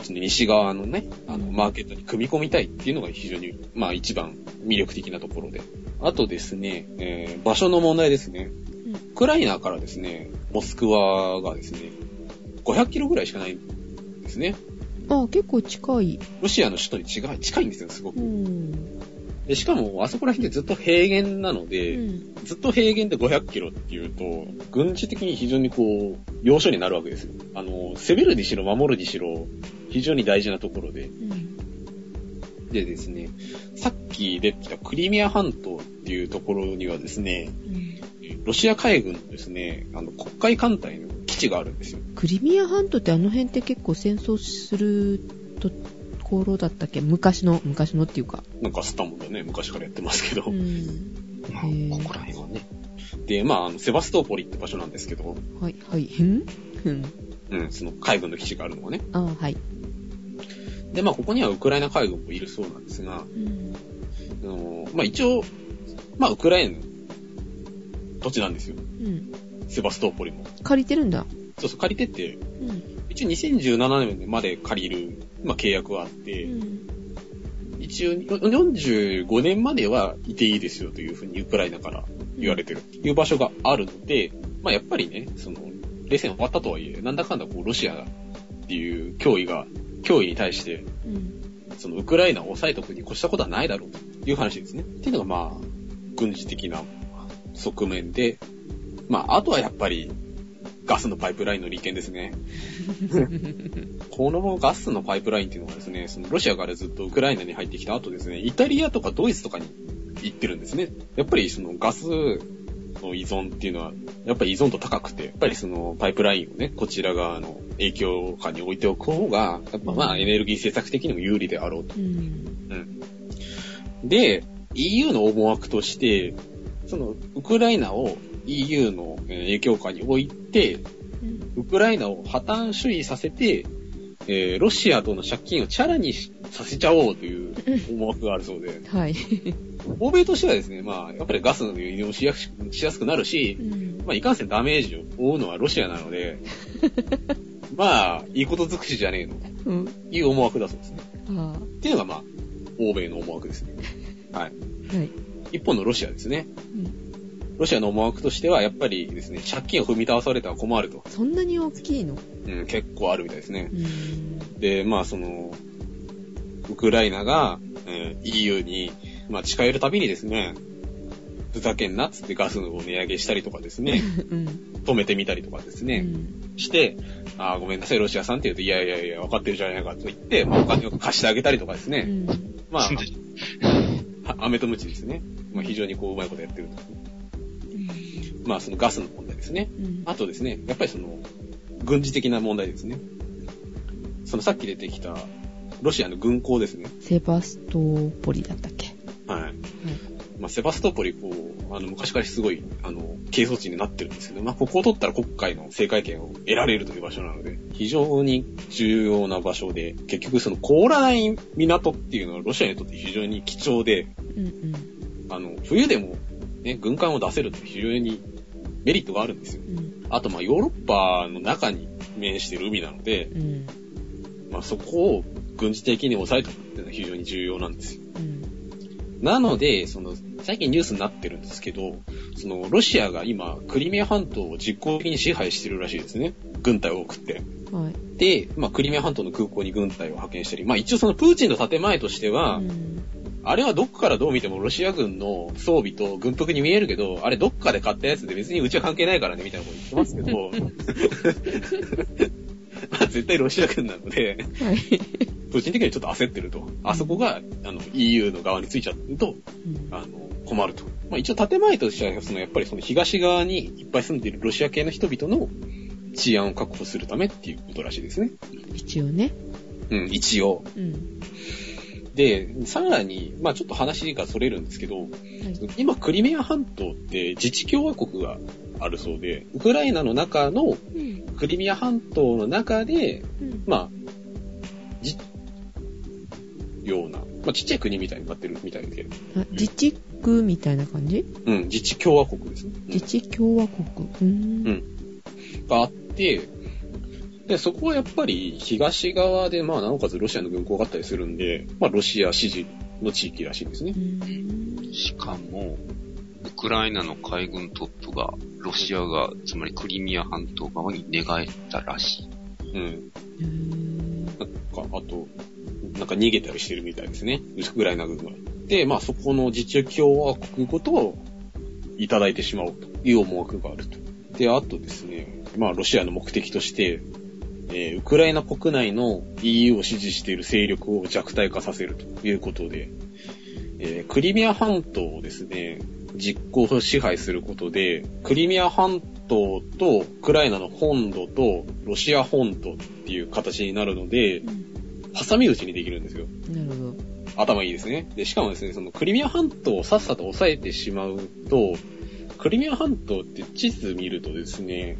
こっちの西側のね、あの、マーケットに組み込みたいっていうのが非常に、まあ一番魅力的なところで。あとですね、えー場所の問題ですね。ウクライナからですね、モスクワがですね、500キロぐらいしかないんですね。あ、結構近い。ロシアの首都に近い近いんですよ、すごくう。ん。で、しかも、あそこら辺でずっと平原なのうで、ん。ずっと平原で500キロっていうと、軍事的に非常にこう、要所になるわけですよ。あの、攻めるにしろ守るにしろ、非常に大事なところで。うん。でですね、さっき出てきたクリミア半島っていうところにはですね、ロシア海軍のですね、あの、黒海艦隊の基地があるんですよ。クリミア半島ってあの辺って結構戦争するとだったっけ？昔の、昔のっていうか。なんかスタモンだね、昔からやってますけど。うん。まあここら辺はね。で、まあ、あの、セバストーポリって場所なんですけど、はい、はい。ん？うん。うん、その海軍の基地があるのはね。あはい。で、まあ、ここにはウクライナ海軍もいるそうなんですが、うん。あのまあ一応、まあウクライナの土地なんですよ。うん。セバストーポリも。借りてるんだ。そうそう、借りてて、うん。一応2017年まで借りる、まあ契約はあって、うん。一応45年まではいていいですよというふうにウクライナから言われてるっていう場所があるので、まあやっぱりね、その、冷戦終わったとはいえ、なんだかんだこうロシアっていう脅威が、脅威に対して、うん。そのウクライナを抑えておくに越したことはないだろうという話ですね。っていうのがまあ、軍事的な側面で、まあ、あとはやっぱり、ガスのパイプラインの利権ですね。このガスのパイプラインっていうのはですね、そのロシアからずっとウクライナに入ってきた後ですね、イタリアとかドイツとかに行ってるんですね。やっぱりそのガスの依存っていうのは、やっぱり依存度高くて、やっぱりそのパイプラインをね、こちら側の影響下に置いておく方が、やっぱまあエネルギー政策的にも有利であろうと。うん。で、EU の思惑として、その、ウクライナを EU のえー影響下に置いて、うん。ウクライナを破綻主義させて、えーロシアとの借金をチャラにしさせちゃおうという思惑があるそうで、はい。欧米としてはですね、まあ、やっぱりガスの輸入をしやすくなるしう、ん。まあ、いかんせんダメージを負うのはロシアなので、まあ、いいこと尽くしじゃねえの、とうん。いう思惑だそうですね。あっていうのがまあ、欧米の思惑ですね。はい。あ。はい。一方のロシアですね。うんロシアの思惑としては、やっぱりですね、借金を踏み倒されたら困ると。そんなに大きいの？うん、結構あるみたいですねう。ん。で、まあその、ウクライナが、えー EU に、まあ近寄るたびにですね、ふざけんなっつってガスを値上げしたりとかですね、うん。止めてみたりとかですうね、ん。して、あーごめんなさい、ロシアさんって言うと、いやいやいや、分かってるじゃないかと言って、まあお金を貸してあげたりとかですね、うん。まあ、は飴とムチですね。まあ非常にこう、うまいことやってると。まあそのガスの問題ですね。うん。あとですね、やっぱりその、軍事的な問題ですね。そのさっき出てきた、ロシアの軍港ですね。セバストポリだったっけ？はい。まあ、セバストポリ、こう、あの、昔からすごい、あの、係争地になってるんですけど、まあ、ここを取ったら国会の政界権を得られるという場所なので、非常に重要な場所で、結局その凍らない港っていうのはロシアにとって非常に貴重で、うんうん。あの、冬でも、ね、軍艦を出せると非常にメリットがあるんですよ。うん。あと、まあ、ヨーロッパの中に面している海なので、うん。まあ、そこを軍事的に抑えておくっていうのは非常に重要なんですよ。うん。なので、その、最近ニュースになってるんですけど、その、ロシアが今、クリミア半島を実効的に支配してるらしいですね。軍隊を送って。はい。で、まあ、クリミア半島の空港に軍隊を派遣したり、まあ、一応そのプーチンの建前としては、うんあれはどっからどう見てもロシア軍の装備と軍服に見えるけど、あれどっかで買ったやつで別にうちは関係ないからね、みたいなこと言ってますけど、まあ絶対ロシア軍なので、はい。プーチン的にはちょっと焦ってると。あそこが、あの、EU の側についちゃうんあの、困ると。まあ一応建前としては、そのやっぱりその東側にいっぱい住んでいるロシア系の人々の治安を確保するためっていうことらしいですね。一応ね。うん、一応。うん。で、さらに、まあちょっと話がそれるんですけど、はい。今クリミア半島って自治共和国があるそうで、ウクライナの中のうん。クリミア半島の中で、うん。まあ、じ、ような、まあちっちゃい国みたいになってるみたいで、あ自治区みたいな感じ？うん、自治共和国ですね。うん自治共和国。うーん。うんがあって、で、そこはやっぱり東側で、まあ、なおかつロシアの軍港があったりするんで、まあ、ロシア支持の地域らしいんですねしかも、ウクライナの海軍トップが、ロシアが、つまりクリミア半島側に寝返ったらしい。うん。なんか、あと、なんか逃げたりしてるみたいですね。ウクライナ軍が。で、まあ、そこの自治共和国ごとをいただいてしまおうという思惑があると。で、あとですね、まあ、ロシアの目的として、えーウクライナ国内の EU を支持している勢力を弱体化させるということで、えークリミア半島をですね、実行支配することで、クリミア半島とウクライナの本土とロシア本土っていう形になるので、挟み撃ちにできるんですよ。なるほど。頭いいですね。で、しかもですね、そのクリミア半島をさっさと抑えてしまうと、クリミア半島って地図見るとですね、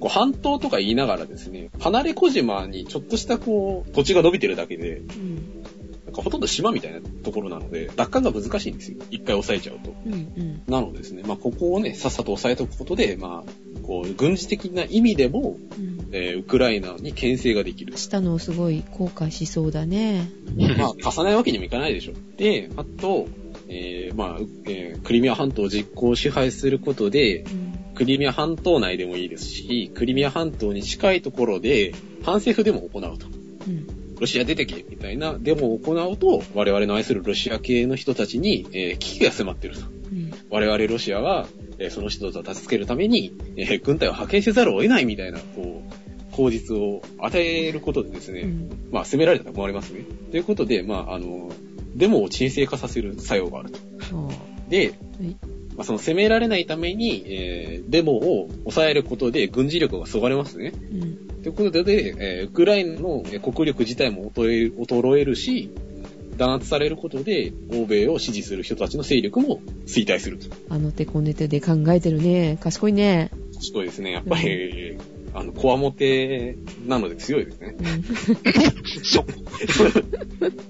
こう半島とか言いながらですね、離れ小島にちょっとしたこう、土地が伸びてるだけで、うん。なんかほとんど島みたいなところなので、奪還が難しいんですよ。一回抑えちゃうと。うん。うん。なのでですね、まあここをね、さっさと抑えておくことで、まあ、こう、軍事的な意味でも、うん。えーウクライナに牽制ができる。したのをすごい後悔しそうだね。まあ、貸さないわけにもいかないでしょ。で、あと、えーまあ、うえークリミア半島を実行支配することで、うん。クリミア半島内でもいいですし、クリミア半島に近いところで、反政府デモを行うと。うん。ロシア出てけみたいなデモを行うと、我々の愛するロシア系の人たちに、えー危機が迫っていると。うん。我々ロシアは、えーその人たちを助けるために、えー軍隊を派遣せざるを得ないみたいな、こう、口実を与えることでですね、うん。まあ、攻められたら困りますね。ということで、まあ、あの、デモを沈静化させる作用があると。はで。まあ、その攻められないために、えーデモを抑えることで軍事力がそがれますね。うん。ということで、えーウクライナのえー国力自体も衰えるし、弾圧されることで、欧米を支持する人たちの勢力も衰退すると。あの手こね手で考えてるね。賢いね。賢いですね。やっぱり、あの、こわもてなので強いですね。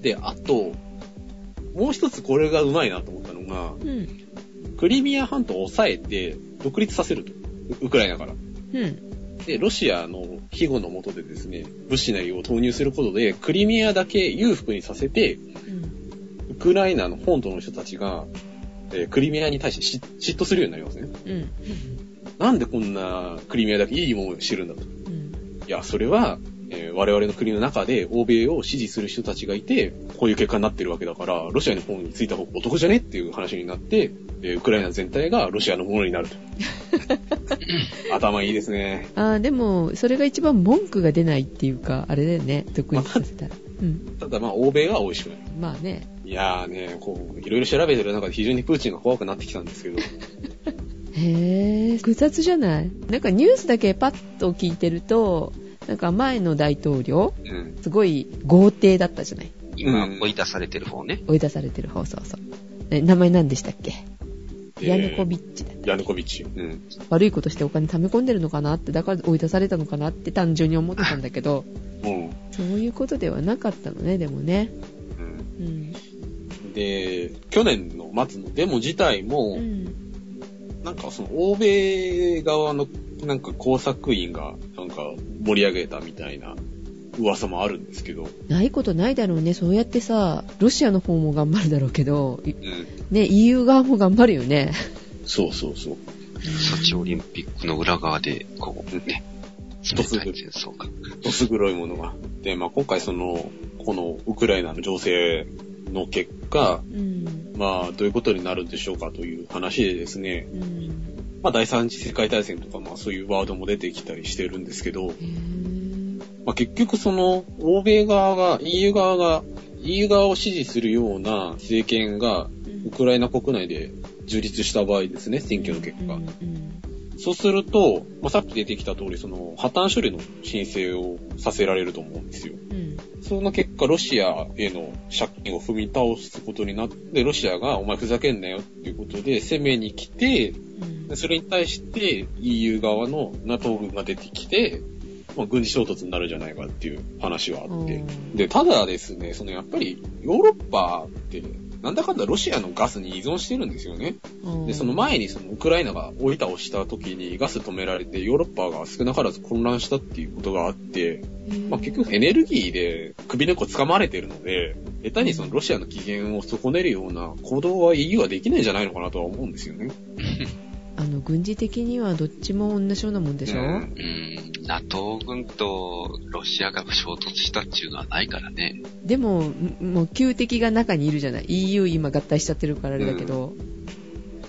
で、あと、もう一つこれがうまいなと思ったのが、うん。クリミア半島を抑えて独立させると。ウウクライナから。うん。で、ロシアの庇護のもとでですね、物資なりを投入することで、クリミアだけ裕福にさせて、うん。ウクライナの本土の人たちが、えークリミアに対してし嫉妬するようになりますね。うん。なんでこんなクリミアだけいいものを知るんだと。うん。いや、それは、えー我々の国の中で欧米を支持する人たちがいて、こういう結果になってるわけだから、ロシアの方についた方がお得じゃねっていう話になって、えーウクライナ全体がロシアのものになると。頭いいですね。ああ、でも、それが一番文句が出ないっていうか、あれだよね。独立させたら。うん。ただまあ、欧米が美味しくない。まあね。いやーね、こう、いろいろ調べてる中で非常にプーチンが怖くなってきたんですけど、へえ、複雑じゃない？なんかニュースだけパッと聞いてると、なんか前の大統領、うん。すごい豪邸だったじゃない？今うん追い出されてる方ね。追い出されてる方、そうそう。え名前何でしたっけ？えーヤヌコビッチだ。ヤヌコビッチ。うん。悪いことしてお金貯め込んでるのかなって、だから追い出されたのかなって単純に思ってたんだけど、うん。そういうことではなかったのね、でもね。うんうん。で、去年の末のデモ自体も、うん。なんかその欧米側のなんか工作員がなんか盛り上げたみたいな噂もあるんですけど、ないことないだろうね。そうやってさ、ロシアの方も頑張るだろうけど、いうん。ね、EU 側も頑張るよね。そうそうそう。ソチオリンピックの裏側で、こうね、冷たい戦争が。どす黒いものが。で、まあ今回その、このウクライナの情勢の結果、うん。まあどういうことになるんでしょうかという話でですね、うん。まあ第三次世界大戦とかまあそういうワードも出てきたりしてるんですけど、まあ、結局その、欧米側が、EU 側が、EU 側を支持するような政権が、ウクライナ国内で樹立した場合ですね、選挙の結果。そうすると、まあ、さっき出てきた通り、その、破綻処理の申請をさせられると思うんですよ。うんその結果、ロシアへの借金を踏み倒すことになって、ロシアが、お前ふざけんなよっていうことで攻めに来て、それに対して EU 側の NATO 軍が出てきて、まあ、軍事衝突になるんじゃないかっていう話はあって。うんで、ただですね、そのやっぱりヨーロッパって、なんだかんだロシアのガスに依存してるんですよね。で、その前にそのウクライナが追い倒した時にガス止められてヨーロッパが少なからず混乱したっていうことがあって、まあ結局エネルギーで首根っこ掴まれてるので、下手にそのロシアの機嫌を損ねるような行動は EU はできないんじゃないのかなとは思うんですよね。あの、軍事的にはどっちも同じようなもんでしょ、うんうん、NATO 軍とロシアが衝突したっていうのはないからね。でも、んもう旧敵が中にいるじゃない ?EU 今合体しちゃってるからあれだけど、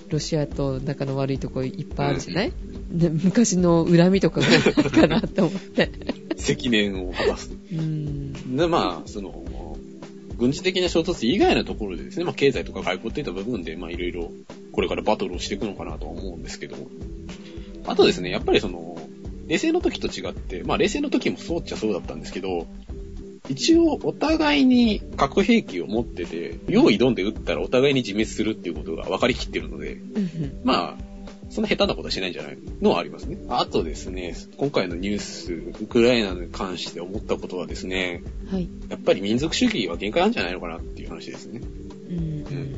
ロシアと仲の悪いとこいっぱいあるじゃない、で昔の恨みとかがあるかなと思って。積年を果たす。うん。で、まあ、その、軍事的な衝突以外のところでですね、まあ経済とか外交っていった部分で、まあいろいろこれからバトルをしていくのかなとは思うんですけど、あとですね、やっぱりその、冷戦の時と違って、まあ冷戦の時もそうっちゃそうだったんですけど、一応お互いに核兵器を持ってて、用意ドンで撃ったらお互いに自滅するっていうことが分かりきってるので、うん。まあ、そんな下手なことはしないんじゃない？のはありますね。あとですね、今回のニュース、ウクライナに関して思ったことはですね、はい。やっぱり民族主義は限界なんじゃないのかなっていう話ですね。うんうん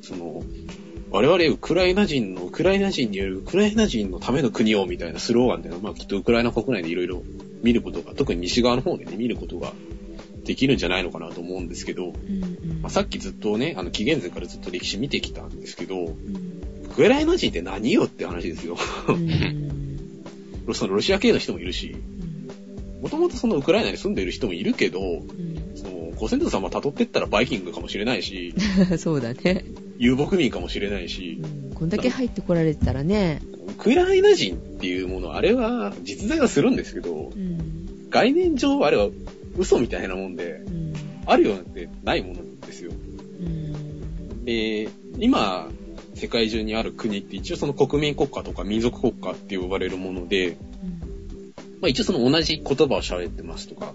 その、我々ウクライナ人のウクライナ人によるウクライナ人のための国をみたいなスローガンで、まあきっとウクライナ国内でいろいろ見ることが、特に西側の方でね、見ることができるんじゃないのかなと思うんですけど、うんうんまあ、さっきずっとね、あの紀元前からずっと歴史見てきたんですけど、ウうんクライナ人って何よって話ですよ。うん。そのロシア系の人もいるし、もともとそのウクライナに住んでいる人もいるけど、うん。そのご先祖様辿ってったらバイキングかもしれないし、そうだね、遊牧民かもしれないし。う、ん。こんだけ入ってこられてたらね。ウクライナ人っていうもの、あれは実在はするんですけどう、ん。概念上あれは嘘みたいなもんで、うん。あるようでないものですよ。うん。で、今、世界中にある国って一応その国民国家とか民族国家って呼ばれるもので、まあ一応その同じ言葉を喋ってますとか、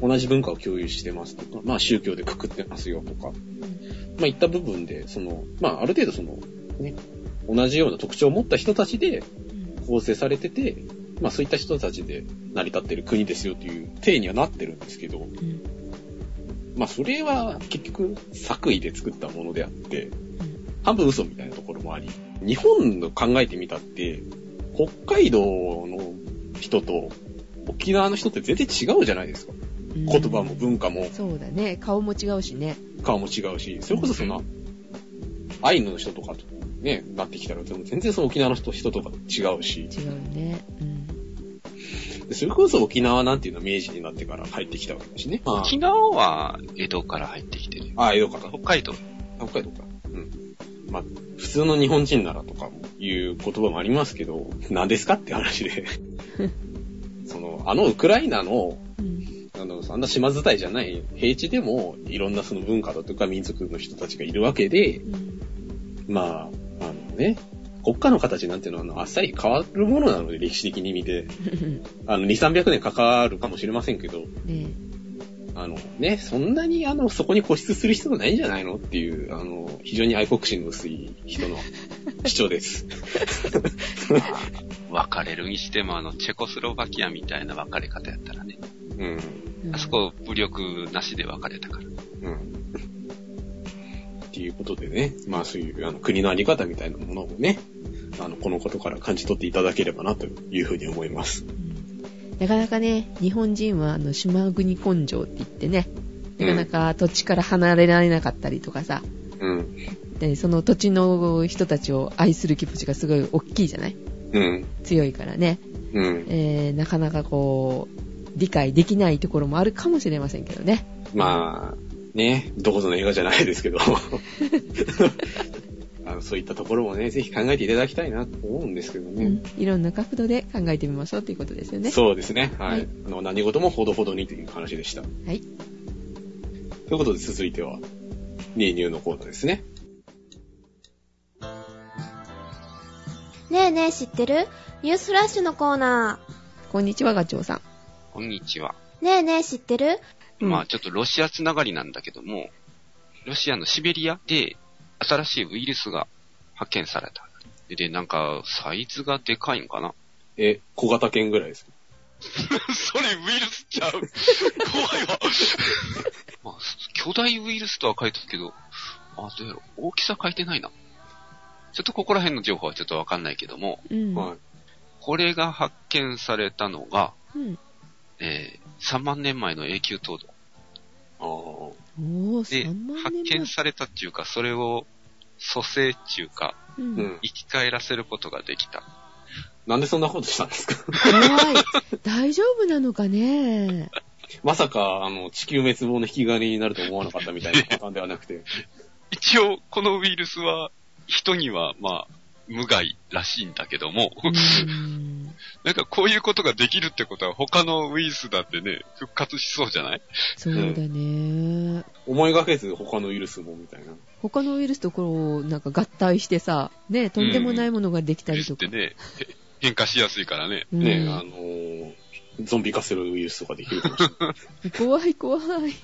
同じ文化を共有してますとか、まあ宗教でくくってますよとか、まあいった部分で、その、まあある程度その、ね、同じような特徴を持った人たちで構成されてて、まあそういった人たちで成り立ってる国ですよという体にはなってるんですけど、うん。まあそれは結局作為で作ったものであって、半分嘘みたいなところもあり、日本の考えてみたって、北海道の人と沖縄の人って全然違うじゃないですか。うん言葉も文化もそうだね顔も違うしね顔も違うし、それこそその、アイヌの人とかとね、なってきたら全然その沖縄の人人とかと違うし、違うねうんでそれこそ沖縄なんていうのは明治になってから入ってきたわけだしね。まあ沖縄は江戸から入ってきてるよ。ああ、江戸か。北海道。北海道か。うん。まあ、普通の日本人ならとかいう言葉もありますけど、何ですかって話で。その、あのウクライナの、うんあの、あんな島伝いじゃない平地でも、いろんなその文化だとか民族の人たちがいるわけで、うんまあ、あのね、国家の形なんていうのはあのあっさり変わるものなので、歴史的に見て。あの、2、300年かかるかもしれませんけど、ねあの、ね、そんなにあの、そこに固執する必要ないんじゃないのっていう、あの、非常に愛国心の薄い人の 主張です。別れるにしても、あの、チェコスロバキアみたいな別れ方やったらね。うん。うんあそこ武力なしで別れたから。うん。っていうことでね、まあそういうあの国のあり方みたいなものをね、あの、このことから感じ取っていただければなというふうに思います。なかなかね、日本人はあの島国根性って言ってね、なかなか土地から離れられなかったりとかさ、うん。でその土地の人たちを愛する気持ちがすごい大きいじゃない？うん。強いからね、うん。えーなかなかこう、理解できないところもあるかもしれませんけどね。まあ、ね、どこぞの映画じゃないですけど、あのそういったところもね、ぜひ考えていただきたいなと思うんですけどね。うん、いろんな角度で考えてみましょうということですよね。そうですね。はい。はいあの何事もほどほどにという話でした。とはい。いうことで続いては、ニーニューのコーナーですね。ねえねえ知ってる？ニュースフラッシュのコーナこんにちは、ガチョウさん。こんにちは。ー。ねえねえ知ってる？うんまあちょっとロシアつながりなんだけども、ロシアのシベリアで新しいウイルスが発見された。で、なんか、サイズがでかいんかな？え、小型犬ぐらいです。それウイルスちゃう？怖いわ。まあ、巨大ウイルスとは書いてるけど、あ、どうやろう？大きさ書いてないな。ちょっとここら辺の情報はちょっとわかんないけども、うん。はい。これが発見されたのが、うん。えー、3万年前の永久凍土。おー、で3万、発見。されたっていうか、それを蘇生っていうか、うんうん。生き返らせることができた。なんでそんなことしたんですか？大丈夫なのかね？まさか、あの、地球滅亡の引き金になると思わなかったみたいなパターンではなくて。一応、このウイルスは、人には、まあ、無害らしいんだけども、うん。なんかこういうことができるってことは他のウイルスだってね、復活しそうじゃない？そうだね。思いがけず他のウイルスもみたいな。他のウイルスとこう、なんか合体してさ、ね、とんでもないものができたりとか。スってね、へ変化しやすいからね。うんね、あのーゾンビ化するウイルスとかできるかもしれない。怖い怖い。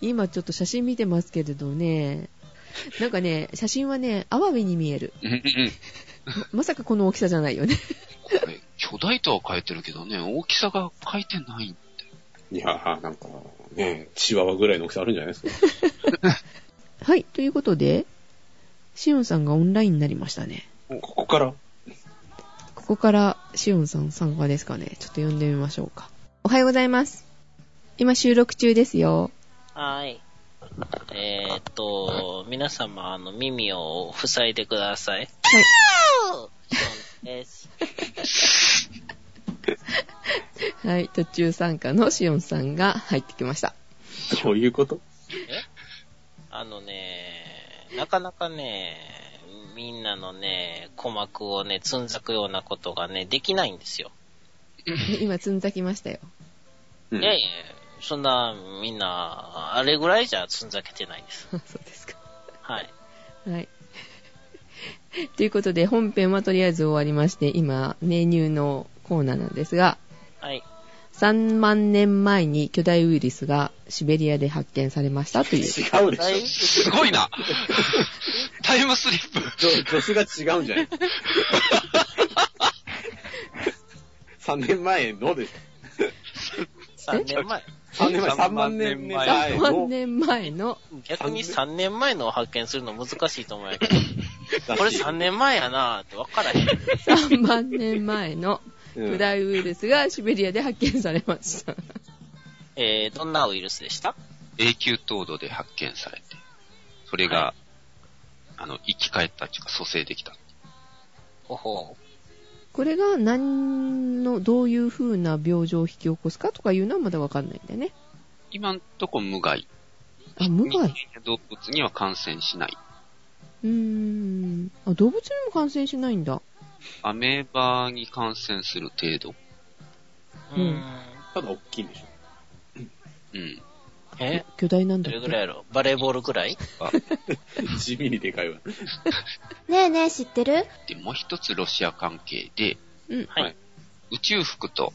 今ちょっと写真見てますけれどね。なんかね、写真はね、アワビに見える。まさかこの大きさじゃないよね。巨大とは書いてるけどね、大きさが書いてない。いやー、なんか、ね、チワワぐらいの大きさあるんじゃないですか。はい、ということで、シオンさんがオンラインになりましたね。ここから、ここからシオンさん参加ですかね。ちょっと読んでみましょうか。おはようございます。今収録中ですよ。はい。えーっと、皆様、あの、耳を塞いでください。はい。です。はい、途中参加のシオンさんが入ってきました。どういうこと？あのね、なかなかね、みんなのね、鼓膜をね、つんざくようなことがね、できないんですよ。え 今、つんざきましたよ。うんいやいや、そんな、みんな、あれぐらいじゃつんざけてないです。そうですか。はい。はい。ということで、本編はとりあえず終わりまして、今、メニューのコーナーなんですが、はい。3万年前に巨大ウイルスがシベリアで発見されましたという。違うでしすごいなタイムスリップょ。助手が違うんじゃない？3年前のでし3年前。ょ。3年前、3 3万万年前年前3万年前の、逆に3年前のを発見するの難しいと思うんやけど、の。これ3年前やなーって分からへん。3万年前のうん巨大ウイルスがシベリアで発見されました。えー、どんなウイルスでした？永久凍土で発見されて、それが、はあの、生き返ったっていうか蘇生できた。ほほこれが何の、どういう風な病状を引き起こすかとかいうのはまだわかんないんだよね。今んとこ無害。あ、無害？人間や動物には感染しない。うーん。あ、動物にも感染しないんだ。アメーバに感染する程度。う。ん。ただ大きいんでしょ。うん。え？巨大なんどだっけれぐらいやろ？バレーボールぐらい？地味にでかいわ。ねえねえ知ってる？で、もう一つロシア関係で、うん。はい。はい宇宙服と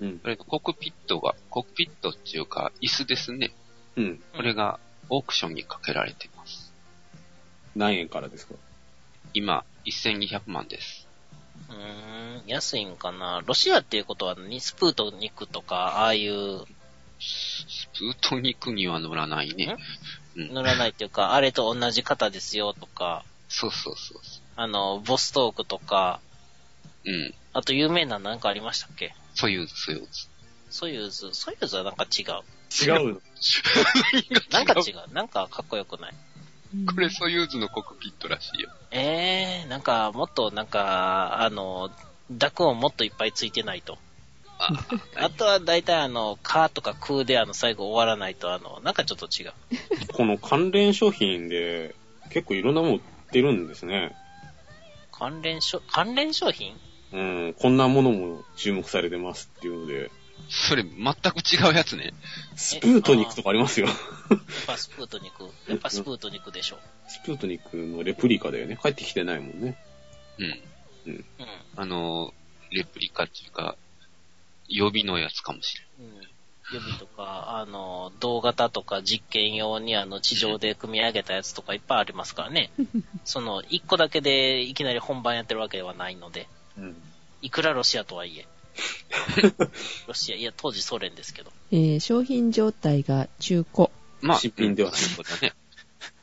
うん。うん。それがコックピットが、コックピットっていうか、椅子ですね。うん。これがオークションにかけられてます。何円からですか？今、1200万です。うーん、安いんかな？ロシアっていうことは何？スプートニクとか、ああいう、スプートニクには乗らないね。うん。乗らないっていうか、あれと同じ型ですよとか、そうそうそうそあの、ボストークとか、う。うん。あと有名ななんかありましたっけ？ソユーズ、ソユーズ。ソユーズ、ソユーズはなんか違う。違うの。なんか違う。なんかかっこよくない？これソユーズのコックピットらしいよ。えー、なんかもっとなんか、あの、濁音もっといっぱいついてないと。あ、あとは大体あの、カーとかクーであの最後終わらないとあの、なんかちょっと違う。この関連商品で結構いろんなもの売ってるんですね。関連商、関連商品？うん。こんなものも注目されてますっていうので、それ全く違うやつね。スプートニクとかありますよ。やっぱスプートニク。やっぱスプートニクでしょ。スプートニクのレプリカだよね。帰ってきてないもんね。うん。うん。あの、レプリカっていうか、予備のやつかもしれん。うん。予備とか、あの、動型とか実験用にあの、地上で組み上げたやつとかいっぱいありますからね。その、一個だけでいきなり本番やってるわけではないので、うん。いくらロシアとはいえ。ロシア、いや、当時ソ連ですけど。えー商品状態が中古。まあ、新品ではないそうだね。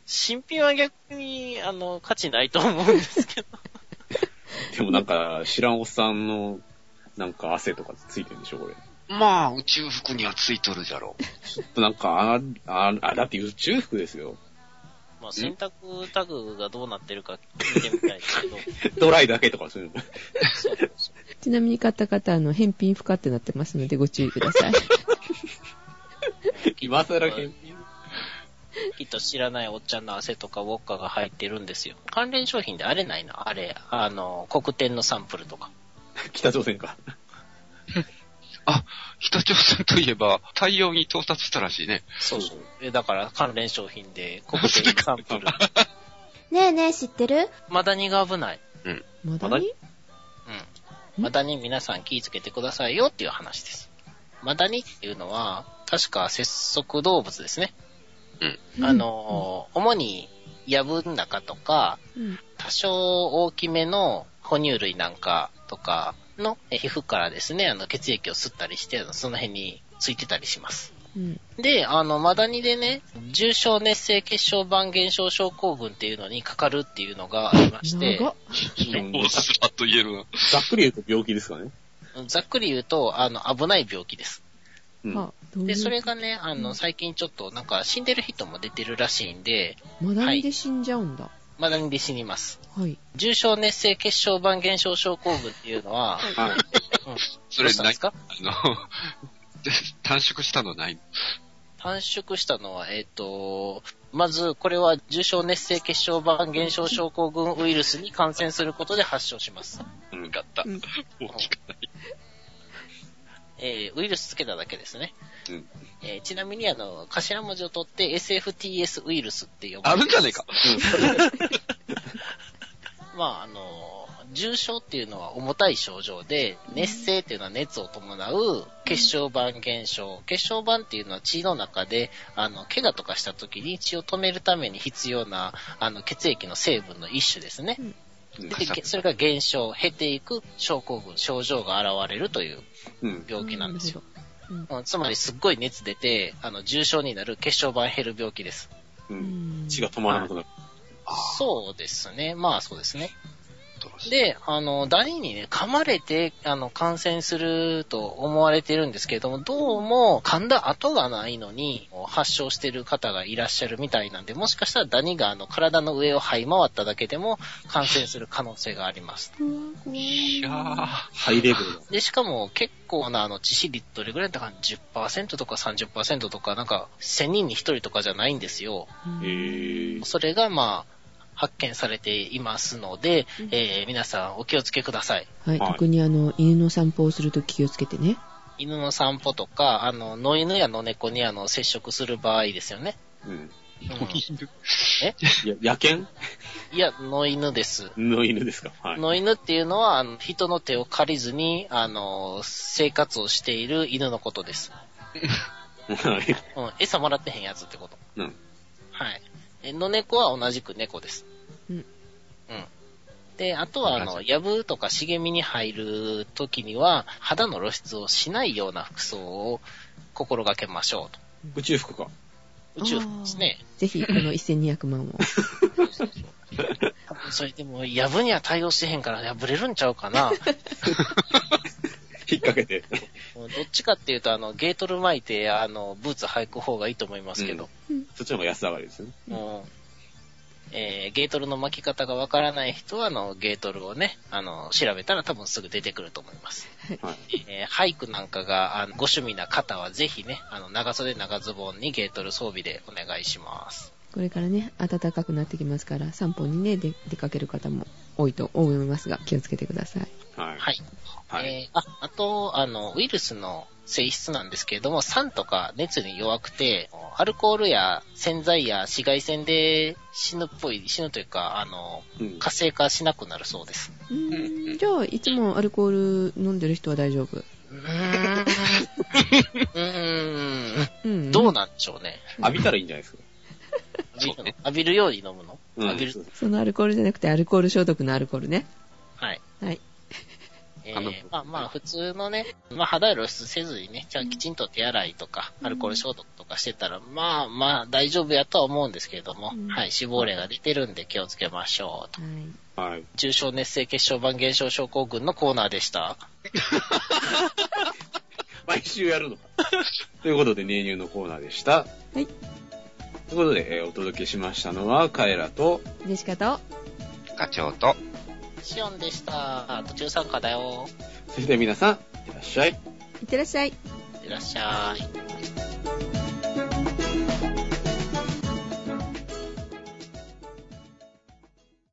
新品は逆に、あの、価値ないと思うんですけど。でもなんか、知らんおっさんの、なんか汗とかついてるんでしょ、これ。まあ、宇宙服にはついとるじゃろう。ちょっとなんか、あ、あ、あだって宇宙服ですよ。まあ、選択タグがどうなってるか聞いてみたいですけど。ドライだけとかそういうの。ちなみに買った方、あの、返品不可ってなってますのでご注意ください。今更検品？きっと知らないおっちゃんの汗とかウォッカが入ってるんですよ。関連商品であれないな。あれ、あの、黒点のサンプルとか。北朝鮮か。あ、北朝鮮といえば、太陽に到達したらしいね。そうそう。えだから関連商品で黒点のサンプル。ねえねえ、知ってる？マダニが危ない。まだにまだに？うん。マダニ皆さん気ぃつけてくださいよっていう話です。マダニっていうのは、確か節足動物ですね。うん。あの、主に、ヤブの中とか、うん多少大きめの哺乳類なんかとかのえ皮膚からですね、あの血液を吸ったりして、その辺についてたりします。うん。で、あの、マダニでね、重症熱性血小板減少症候群っていうのにかかるっていうのがありまして、長っ。うんもうスラッと言えるな。ざっくり言うと病気ですかね。ざっくり言うと、あの、危ない病気です。うん。で、それがね、あの、最近ちょっとなんか死んでる人も出てるらしいんで、まだにで死んじゃうんだ。マダニで死にます。はい。重症熱性血小板減少症候群っていうのは、はい。うん、それ何どうしたんですか？あの、短縮したのない？短縮したのは、えっ、と、まず、これは重症熱性血小板減少症候群ウイルスに感染することで発症します。うんよかった。うん大きくない。えーウイルスつけただけですね。うんえーちなみに、あの、頭文字を取って SFTS ウイルスって呼ばあれてるんじゃねえか。まあ、あの、重症っていうのは重たい症状で、熱性っていうのは熱を伴う血小板減少。血小板っていうのは血の中で、あの、怪我とかした時に血を止めるために必要な、あの、血液の成分の一種ですね。うんで、げそれが減少、減っていく症候群、症状が現れるといううん。病気なんですよ。うんうんつまり、すっごい熱出て、あの、重症になる血小板減る病気です。う。うんん血が止まらなくなる。そうですね。まあ、そうですね。で、あの、ダニにね、噛まれて、あの、感染すると思われてるんですけれども、どうも、噛んだ跡がないのに、発症してる方がいらっしゃるみたいなんで、もしかしたらダニが、あの、体の上を這い回っただけでも、感染する可能性があります。うわ怖いいやー、ハイレベルだ。で、しかも、結構な、あの、致死率どれぐらいだったかな、10%とか30%とか、なんか、1000人に1人とかじゃないんですよ。へー。それが、まあ、発見されていますので、うんえー皆さんお気をつけください。はい、はい特にあの、犬の散歩をするとき気をつけてね。犬の散歩とか、あの、野犬や野猫にあの、接触する場合ですよね。うん。犬？いや、野犬？いや、野犬です。の犬ですか？はい。野犬っていうのは、あの人の手を借りずに、あの、生活をしている犬のことです。はい。うん、餌もらってへんやつってこと。うん。はい。え野猫は同じく猫です。うん。うん。で、あとは、あの、やぶとか茂みに入るときには、肌の露出をしないような服装を心がけましょうと。宇宙服か。宇宙服ですね。ぜひ、この 1200万を。それでも、やぶには対応してへんから破れるんちゃうかな。引っ掛けて。どっちかっていうと、あの、ゲートル巻いて、あの、ブーツ履く方がいいと思いますけど。そっちの方が安上がりですよね。うんえーゲートルの巻き方がわからない人は、あの、ゲートルをね、あの、調べたら多分すぐ出てくると思います。はい。えー俳句なんかが、あの、ご趣味な方はぜひね、あの、長袖長ズボンにゲートル装備でお願いします。これからね、暖かくなってきますから、散歩にね、出出かける方も多いと思いますが、気をつけてください。はい。はい。はい。えーあ、あと、あの、ウイルスの性質なんですけれども、酸とか熱に弱くて、アルコールや洗剤や紫外線で死ぬっぽい、死ぬというか、あの、うん活性化しなくなるそうです。うーんじゃあ、いつもアルコール飲んでる人は大丈夫？うーん。うーん。うん。どうなんでしょうね。浴びたらいいんじゃないですか？浴びる浴びるように飲むの、うん浴びる。そのアルコールじゃなくて、アルコール消毒のアルコールね。はい。はい。えー、まあまあ、普通のね、まあ肌露出せずにね、じゃあきちんと手洗いとか、アルコール消毒とかしてたら、まあまあ大丈夫やとは思うんですけれども、うんはい、死亡例が出てるんで気をつけましょうと。はい。はい。重症熱性血小板減少症候群のコーナーでした。毎週やるのか。ということで、乳乳のコーナーでした。はい。ということで、えーお届けしましたのは、カエラと、でしかと、ガチョウと、シオンでした。途中参加だよ。それでは皆さん、いってらっしゃい。いってらっしゃい。いってらっしゃい。